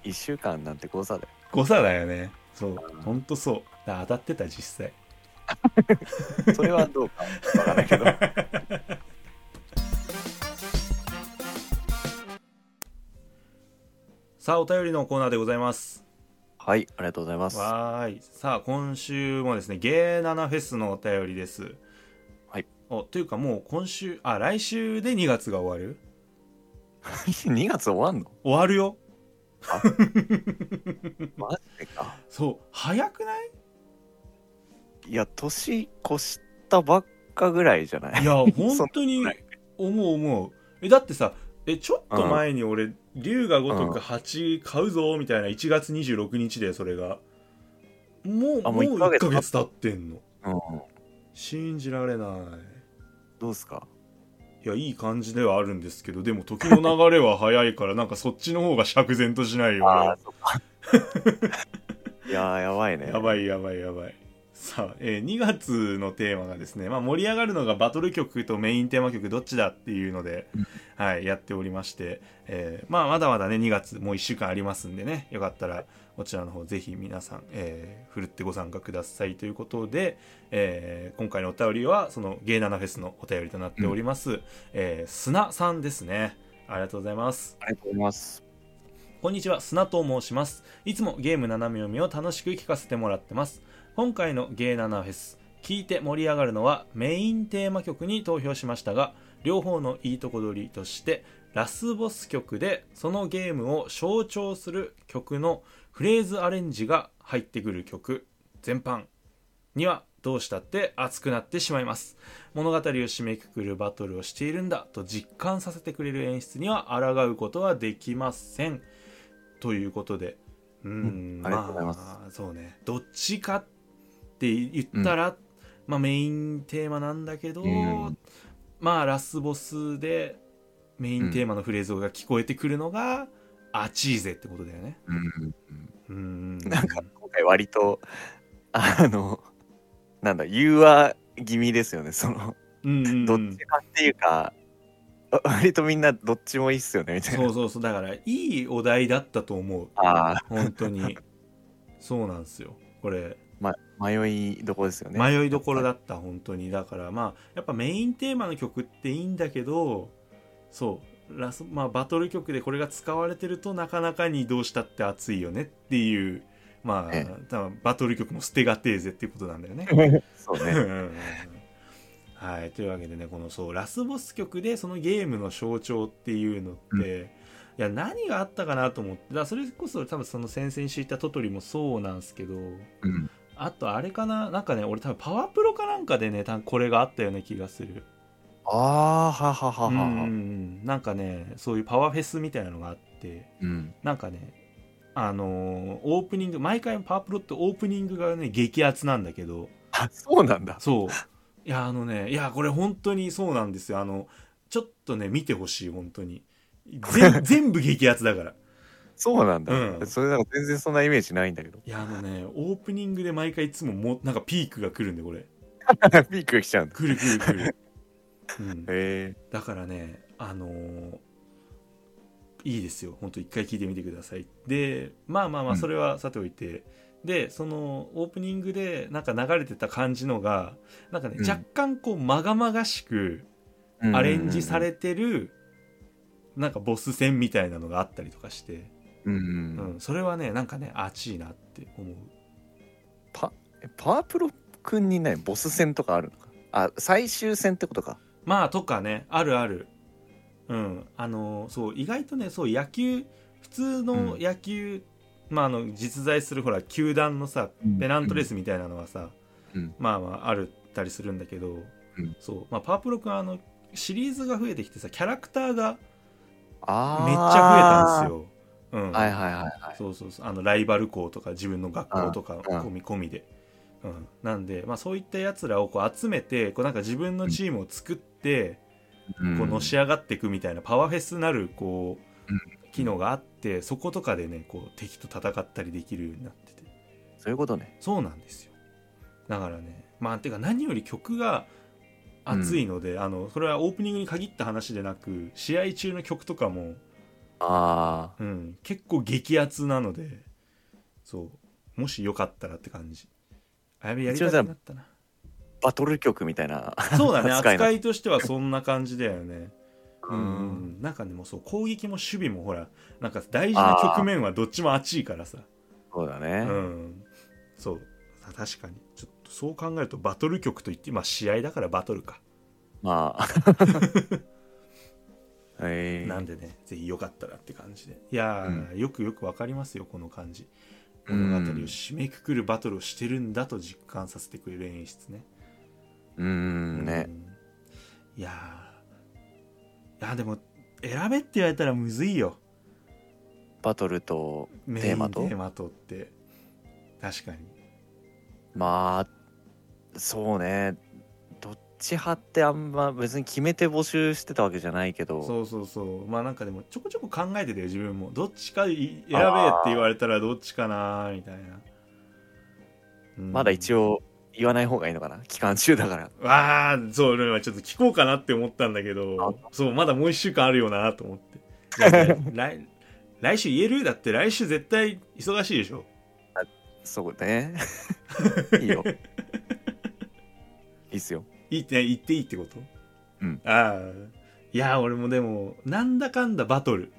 1週間なんて誤差で誤差だよね。そう、ほんとそう。だ当たってた、実際。それはどうかわからないけど さあ、お便りのコーナーでございます。はいありがとうございますわーい。さあ、今週もですね、ゲーナナフェスのお便りです。はい。お、というかもう今週、あ、来週で2月が終わる？2月終わんの？終わるよ。マジでかそう、早くない？いや年越したばっかぐらいじゃない？いや、本当に思う思う。え、だってさ、え、ちょっと前に俺、龍が如く8買うぞ、みたいな1月26日で、それが。もう、もうあもう一ヶ1月ヶ月経ってんの。うん信じられない。どうすか？いや、いい感じではあるんですけど、でも時の流れは早いから、なんかそっちの方が釈然としないよ。ああそっか いやーやばいねやばいやばいやばい。さあ、えー2月のテーマがですね、まあ、盛り上がるのがバトル曲とメインテーマ曲どっちだっていうので、うんはい、やっておりまして、えーまあ、まだまだね、2月もう1週間ありますんでね、よかったらこちらの方ぜひ皆さん、えー、ふるってご参加くださいということで、えー今回のお便りはそのゲイナナフェスのお便りとなっております、えー砂さんですねありがとうございますありがとうございます。こんにちは、砂と申します。いつもゲーム斜め読みを楽しく聞かせてもらってます。今回のゲーナナフェス、聞いて盛り上がるのはメインテーマ曲に投票しましたが、両方のいいとこ取りとして、ラスボス曲でそのゲームを象徴する曲のフレーズアレンジが入ってくる曲全般にはどうしたって熱くなってしまいます。物語を締めくくるバトルをしているんだと実感させてくれる演出には抗うことはできません。ということでうーん、うんありがとうございます。あそうね。どっちかって言ったら、まあメインテーマなんだけど、うん。まあラスボスでメインテーマのフレーズが聞こえてくるのが、アチーゼってことだよね。うん。なんか今回割と、あの、なんだ、融和気味ですよね。その、うんうんうん。どっちかっていうか、わ割とみんなどっちもいいっすよね、みたいな。そうそうそう。だからいいお題だったと思う。ああ、本当に。そうなんですよ。これ。ま、迷いどころですよね。迷いどころだった本当に。だからまあやっぱメインテーマの曲っていいんだけどそうラス、まあ、バトル曲でこれが使われてるとなかなかにどうしたって熱いよねっていうまあえ多分バトル曲も捨てがてえぜっていうことなんだよね。そううんね。うん。うんはい。というわけでねこのそうラスボス曲でそのゲームの象徴っていうのって、いや何があったかなと思ってだそれこそ多分その先々週言ったトトリもそうなんですけどうん。あとあれかな？なんかね俺多分パワープロかなんかでね多分これがあったような気がするああ、ははははなんかねそういうパワーフェスみたいなのがあってうん。なんかねあのーオープニング毎回パワープロってオープニングがね激アツなんだけどあ、そうなんだ。そういやあのねいやこれ本当にそうなんですよあのちょっとね見てほしい本当に全 全部激アツだからそうなんだ。うんそれなんか全然そんなイメージないんだけど。いやあのねオープニングで毎回いつももなんかピークが来るんでこれ ピークが来ちゃうんだ。来る来る来る、うん。だからねあのーいいですよ本当一回聞いてみてくださいでまあまあまあうんそれはさておいて、でそのオープニングでなんか流れてた感じのがなんかね、うん若干こうまがまがしくアレンジされてるなんかボス戦みたいなのがあったりとかして、うん。ううんん。それはねなんかね熱いなって思うパ、えパワープロくんにね、ボス戦とかあるのか？あ、最終戦ってことか。まあとかねあるある。うん。あのそう意外とねそう野球普通の野球、まああの実在するほら球団のさペナントレースみたいなのはさ、うん。まあまああるったりするんだけど、うん。そうまあパワープロ君はあのシリーズが増えてきてさキャラクターがあめっちゃ増えたんですよ、うん、はいはいはいはい。そうそうそう。あのライバル校とか自分の学校とかうん。込み込みで、うん、なんで、まあ、そういったやつらをこう集めてこうなんか自分のチームを作って、こうのし上がっていくみたいなパワーフェスなるこう、うん。機能があってそことかでねこう敵と戦ったりできるようになってて。そういうことね。そうなんですよ。だからねまあてか何より曲が熱いので、あのそれはオープニングに限った話でなく試合中の曲とかもああ。うん、結構激アツなのでそうもしよかったらって感じあやべやりたくなったな。バトル曲みたいな。そうだね。扱いとしてはそんな感じだよね。ううん。ん、なんかねもうそう攻撃も守備もほらなんか大事な局面はどっちも熱いからさ。そうだうね。ん。そう。さ確かに。ちょっとそう考えるとバトル曲といってまあ試合だからバトルか、まあ。え ー、なんでねぜひよかったらって感じで。いやー、よくよくわかりますよこの感じ。うん物語を締めくくるバトルをしてるんだと実感させてくれる演出ね。うーん、ね。うん。いやー。いやでも選べって言われたらむずいよ。バトルとテーマと？テーマとって。確かに。まあ、そうね。どっち派ってあんま別に決めて募集してたわけじゃないけど、そうそうそうまあなんかでもちょこちょこ考えてたよ自分もどっちか選べって言われたらどっちかなみたいな、うんまだ一応言わない方がいいのかな。期間中だから。わあそう俺はちょっと聞こうかなって思ったんだけどそうまだもう一週間あるよなと思って来来週言えるだって来週絶対忙しいでしょそうねいいよいいっすよ。いいって言っていいってこと？うん。ああいや俺もでもなんだかんだバトル。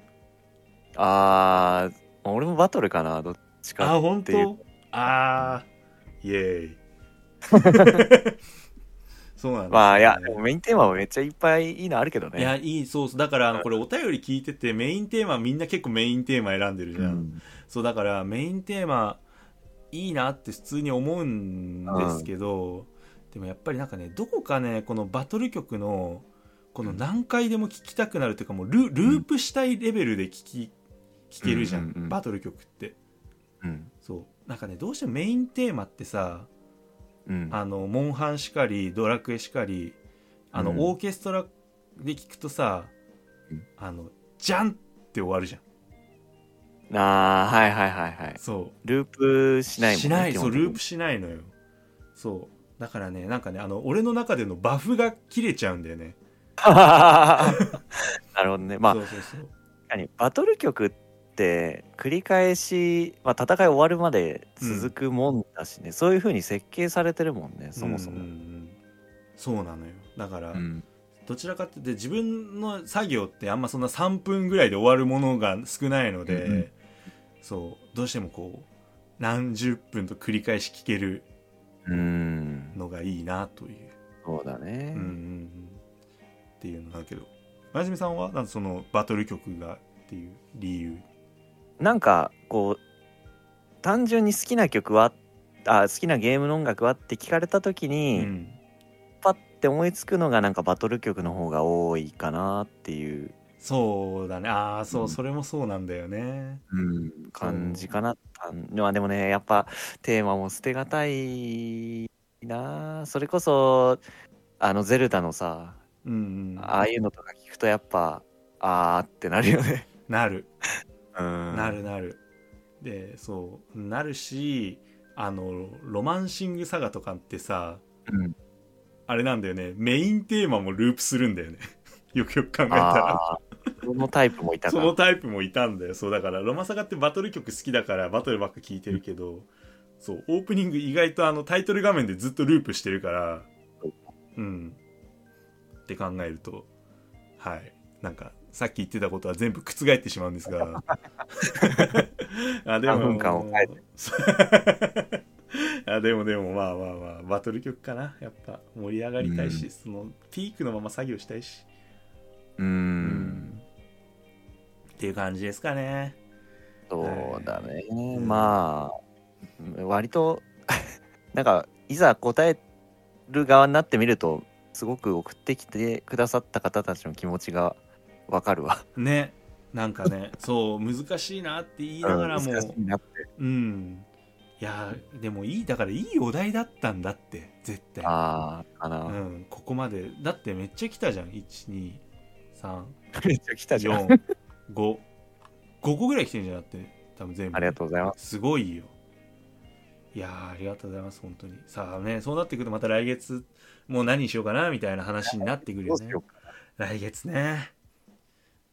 あー俺もバトルかなどっちかあ本っていう。当？ああイエーイ。そうなんです、ね、まあいやでもメインテーマはめっちゃいっぱいいいのあるけどね。いやいいそうそう。だからあのこれお便り聞いててメインテーマみんな結構メインテーマ選んでるじゃん、うん。そうだからメインテーマいいなって普通に思うんですけど、でもやっぱりなんかねどこかねこのバトル曲のこの何回でも聴きたくなるというかもうルループしたいレベルで聴き聴けるじゃん、バトル曲って。うん。そう。なんかねどうしてもメインテーマってさうん。あのモンハンしかりドラクエしかりあの、うん。オーケストラで聴くとさ、うん。あのジャンって終わるじゃん。あーはいはいはいはい。そう。ループしないもんねしない。そうループしないのよ。そうだからねなんかねあの俺の中でのバフが切れちゃうんだよね。なるほどね。まあそうそうそう。バトル曲って繰り返し、まあ、戦い終わるまで続くもんだしね、そういう風に設計されてるもんねそもそも。うんうんうん。そうなのよ。だから、うん。どちらかって自分の作業ってあんまそんな3分ぐらいで終わるものが少ないので、うんうん。そう。どうしてもこう何十分と繰り返し聴けるうんのがいいなという、そうだね、うんうんうん、っていうのだけど。あやすみさんはなんかそのバトル曲がっていう理由。なんかこう単純に好きな曲はあ好きなゲームの音楽はって聞かれた時に、うん。パッて思いつくのがなんかバトル曲の方が多いかなっていう、そうだね。ああそう、うん。それもそうなんだよね。感じかなあまあでもねやっぱテーマも捨てがたいな。それこそあのゼルダのさうんうん。ああいうのとか聞くとやっぱあーってなるよね。なる。うん。なるなる。でそうなるしあのロマンシングサガとかってさうん。あれなんだよね。メインテーマもループするんだよねよくよく考えたら。そのタイプもいたかそのタイプもいたんだよ。そうだからロマサガってバトル曲好きだからバトルばっか聴いてるけど、そうオープニング意外とあのタイトル画面でずっとループしてるからうん。って考えるとはい。なんかさっき言ってたことは全部覆ってしまうんですが。あで何分間を変えて。あでもでもまあまあまあバトル曲かな。やっぱ盛り上がりたいし、うん。そのピークのまま作業したいしうーん。っていう感じですかね。そうだね、んまあ割と なんかいざ答える側になってみるとすごく送ってきてくださった方たちの気持ちがわかるわ。ね。なんかね。そう難しいなって言いながらも。難しいなって。うん。いやでもいいだからいいお題だったんだって絶対。ああかな、うん、ここまで。だってめっちゃ来たじゃん123めっちゃ来たじゃん。4 5 5個ぐらい来てんじゃんだって多分全部。ありがとうございます。すごいよ。いやーありがとうございます本当に。さあねそうなってくるとまた来月もう何にしようかなみたいな話になってくるよね。来月ね。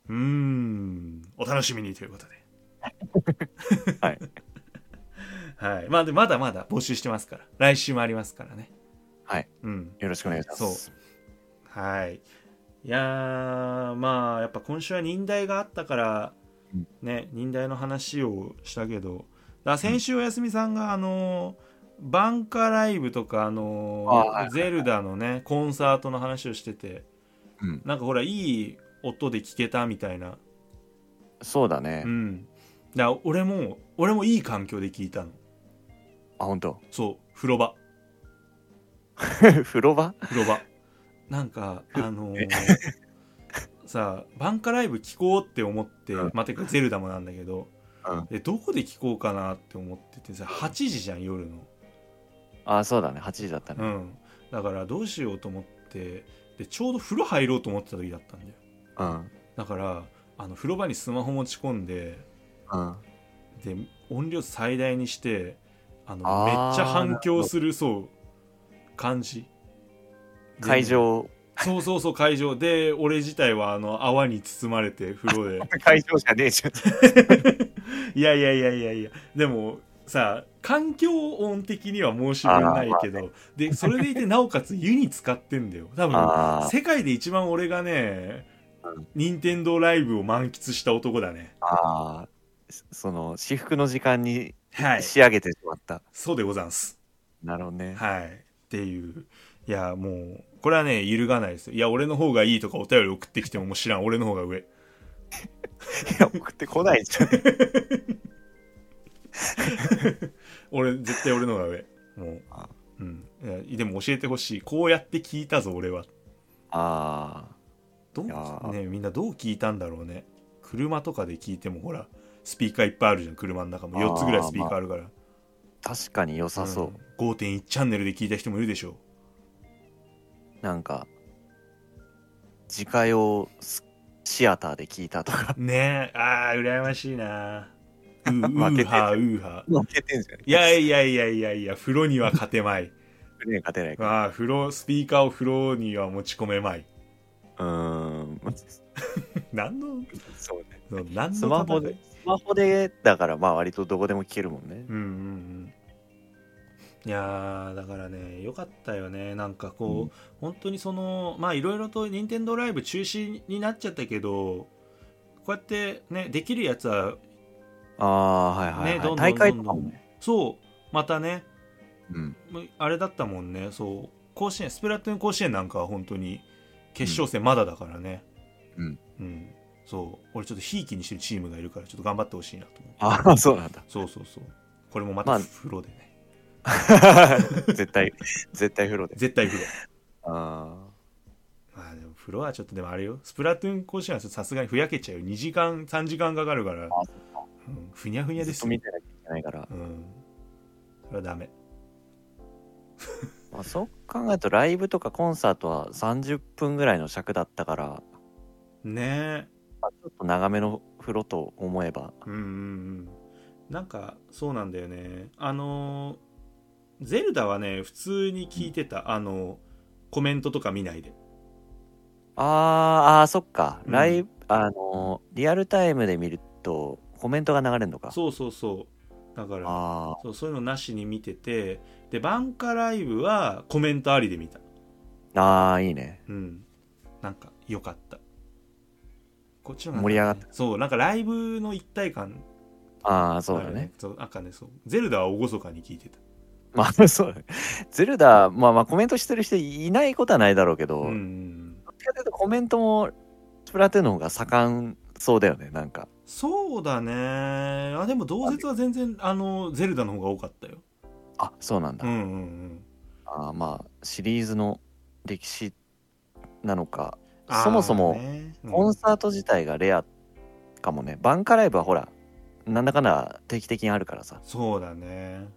うーん。お楽しみにということで。はい。はい。まあでまだまだ募集してますから。来週もありますからね。はい。うん。よろしくお願いします。はいいやーまあやっぱ今週は忍耐があったからうん。ね忍耐の話をしたけどだ先週おやすみさんがあのバンカライブとかあのゼルダのねコンサートの話をしててうん。なんかほらいい音で聞けたみたいな。そうだね、うん。だ俺も俺もいい環境で聞いたの。あ本当？そう 風呂場。風呂場？風呂場なんかあのー さあバンカライブ聞こうって思って、うん。まあ、てかゼルダもなんだけどうん。でどこで聞こうかなって思っててさ8時じゃん夜の。あそうだね。8時だったね。うん。だからどうしようと思ってでちょうど風呂入ろうと思ってた時だったんだよ。うん。だからあの風呂場にスマホ持ち込んでうん。で音量最大にしてあのめっちゃ反響するそう感じ会場。そうそうそう会場。で俺自体はあの泡に包まれて風呂で。会場じゃねえじゃん。いやいやいやいやいや。でもさ環境音的には申し分ないけど、でそれでいてなおかつ湯に使ってんだよ。多分世界で一番俺がねうん任天堂ライブを満喫した男だね。ああ、その、私服の時間にはい。仕上げてしまった。そうでござんす。なるほどね。はい。っていういやもうこれはね揺るがないですよ。いや俺の方がいいとかお便り送ってきてももう知らん。俺の方が上。いや、送ってこないじゃん。俺絶対俺の方が上。もうあうん。いやでも教えてほしい。こうやって聞いたぞ俺は。あどうねみんなどう聞いたんだろうね。車とかで聞いてもほらスピーカーいっぱいあるじゃん。車の中も。4つぐらいスピーカーあるから。あ、確かに良さそう。うん、5.1チャンネルで聞いた人もいるでしょなんか、自家用スシアターで聞いたとか。ねえあー羨ましいな負けはーうーはー負けてんじゃん。いやいやいやいやいや風呂には勝てまいね勝てないかあー風呂スピーカーを風呂には持ち込めまいら。うーん。何のそうね。何のスマホでスマホで、だからまあ割とどこでも聞けるもんね。うんうんうんいやーだからねよかったよね。なんかこう、うん。本当にそのまあいろいろと任天堂ライブ中止になっちゃったけどこうやってねできるやつはああ、はいはい、はい。ねどんどん大会どん。どんね。そう。またねうん。あれだったもんね。そう。甲子園スプラトゥーン甲子園なんかは本当に決勝戦まだだからね。うん、うん。そう。俺ちょっとひいきにしてるチームがいるからちょっと頑張ってほしいなと思うああ、そうなんだ。そうそうそう。これもまたまあ風呂でね、絶対、絶対風呂で。絶対風呂。あまあでも風呂はちょっとでもあれよ。スプラトゥーン甲子園はさすがにふやけちゃうよ。2時間3時間かかるから。うん、ふにゃふにゃですよ。見てなきゃいけないから。うん。それはダメ。まあ、そう考えるとライブとかコンサートは30分ぐらいの尺だったから、ねまあ、ちょっと長めの風呂と思えば。えうんうんうん。なんかそうなんだよね。あのーゼルダはね普通に聞いてた、あのコメントとか見ないで。あーあー、そっか。うん。ライブ、あのーリアルタイムで見るとコメントが流れるのか。そうそうそう。だからあそうそういうのなしに見ててでバンカライブはコメントありで見た。あ、ああ、いいね。うん。なんか良かった。こっちの方が盛り上がった。そうなんかライブの一体感ああ、そうだね。そうなんかねそう。ゼルダは厳かに聞いてたまあ、そう。ゼルダ、まあまあコメントしてる人いないことはないだろうけど、うんうんどっちかというとコメントもスプラトゥーンの方が盛んそうだよね、なんか。そうだねあでも同説は全然あのゼルダの方が多かったよあ、そうなんだ。うんうんうんあーまあ、シリーズの歴史なのか、そもそもコンサート自体がレアかもね。バンカライブはほら、なんだかんだ定期的にあるからさ。そうだね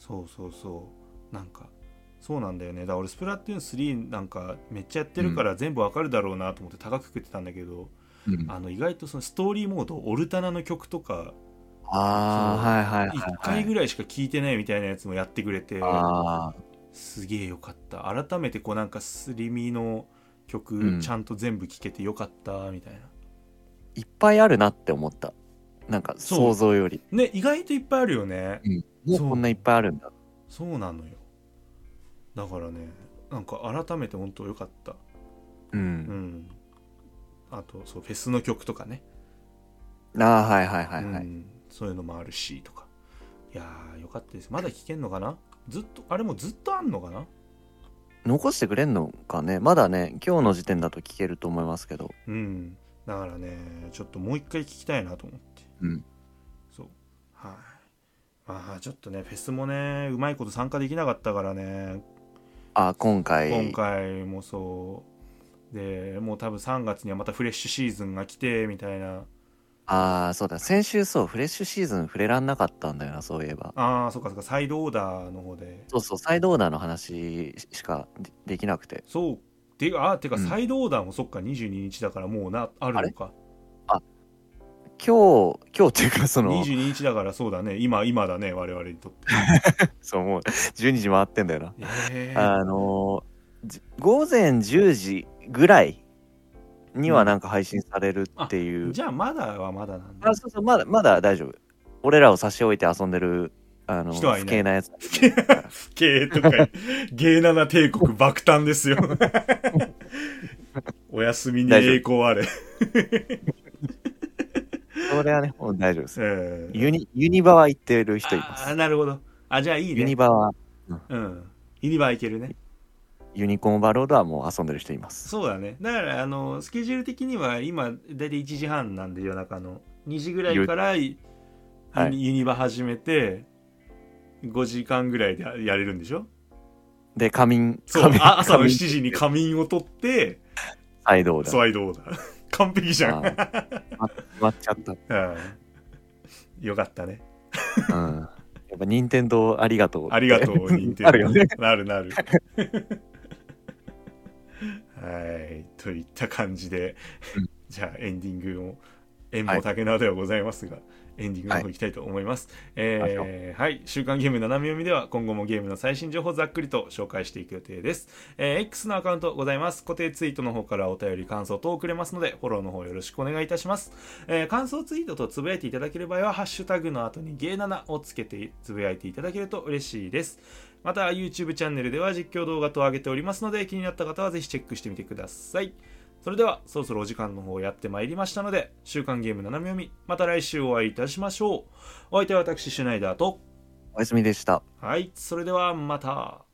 そうそうそう。なんかそうなんだよね。だから俺スプラトゥーン3なんかめっちゃやってるから全部わかるだろうなと思って高く食ってたんだけど、うん、ああの意外とそのストーリーモードオルタナの曲とかあー、はいはいはい、1はい。回ぐらいしか聴いてないみたいなやつもやってくれてあすげえよかった。改めてこうなんかスリミの曲、うん。ちゃんと全部聴けてよかったみたいな。ーいっぱいあるなって思った。なんか想像より。ね意外といっぱいあるよね。もうそう。こんないっぱいあるんだ。そうなのよ。だからねなんか改めて本当よかった。う。うん。んあとそうフェスの曲とかね、ああ、はいはいはいはい。うん。そういうのもあるしとか。いやーよかったです。まだ聴けんのかな？ずっとあれもずっとあんのかな？残してくれんのかね？まだね、今日の時点だと聞けると思いますけど。うん。だからねちょっともう一回聞きたいなと思って。うん。そう。はい。まあちょっとねフェスもねうまいこと参加できなかったからね。あ、今回。今回もそう。でもう多分3月にはまたフレッシュシーズンが来てみたいな。ああ、そうだ。先週そう、フレッシュシーズン触れらんなかったんだよな、そういえば。ああそっかそっか。サイドオーダーの方で。そうそう、サイドオーダーの話しかでできなくて。そう。てあてかうん。サイドオーダーもそっか22日だからもうなあるのか今日、今日っていうか、その、22日だからそうだね。今今だね我々にとって。そう、もう。12時回ってんだよな。えー、あの午前10時ぐらいにはなんか配信されるっていう、じゃあまだはまだなんだ。あそうそうまだまだ大丈夫。俺らを差し置いて遊んでるあの人はいない。不敬なやつ。ゲーとかゲーナナ帝国爆誕ですよお休みに栄光あれ、それはねもう大丈夫です。えーユニユニバは行ってる人いまあすーなるほど。あじゃあいいユニねバはうん。ユニバーいけるね。ユニコーンバロードはもう遊んでる人います。そうだね。だからあのスケジュール的には今大体1時半なんで夜中の。2時ぐらいからユはい。ユニバ始めて5時間ぐらいでやれるんでしょ？で仮眠そう。朝の仮7時に仮眠を取って再動だスワイドオーダー完璧じゃん、終わっちゃった。うん。よかったね。うん。やっぱ任天堂ありがとうありがとう、認定。あるよね。なるなる。はい。といった感じで、うん。じゃあエンディングを、縁も竹縄ではございますが、エンディングの方行きたいと思います。えーはい。週刊ゲーム斜め読みでは、今後もゲームの最新情報をざっくりと紹介していく予定です。えー X のアカウントございます。固定ツイートの方からお便り、感想等をくれますので、フォローの方よろしくお願いいたします。えー感想ツイートとつぶやいていただける場合は、ハッシュタグの後にゲー7をつけてつぶやいていただけると嬉しいです。また YouTube チャンネルでは実況動画と上げておりますので気になった方はぜひチェックしてみてください。それではそろそろお時間の方やってまいりましたので週刊ゲーム斜め読みまた来週お会いいたしましょう。お相手は私シュナイダーとおやすみでしたはいそれではまた。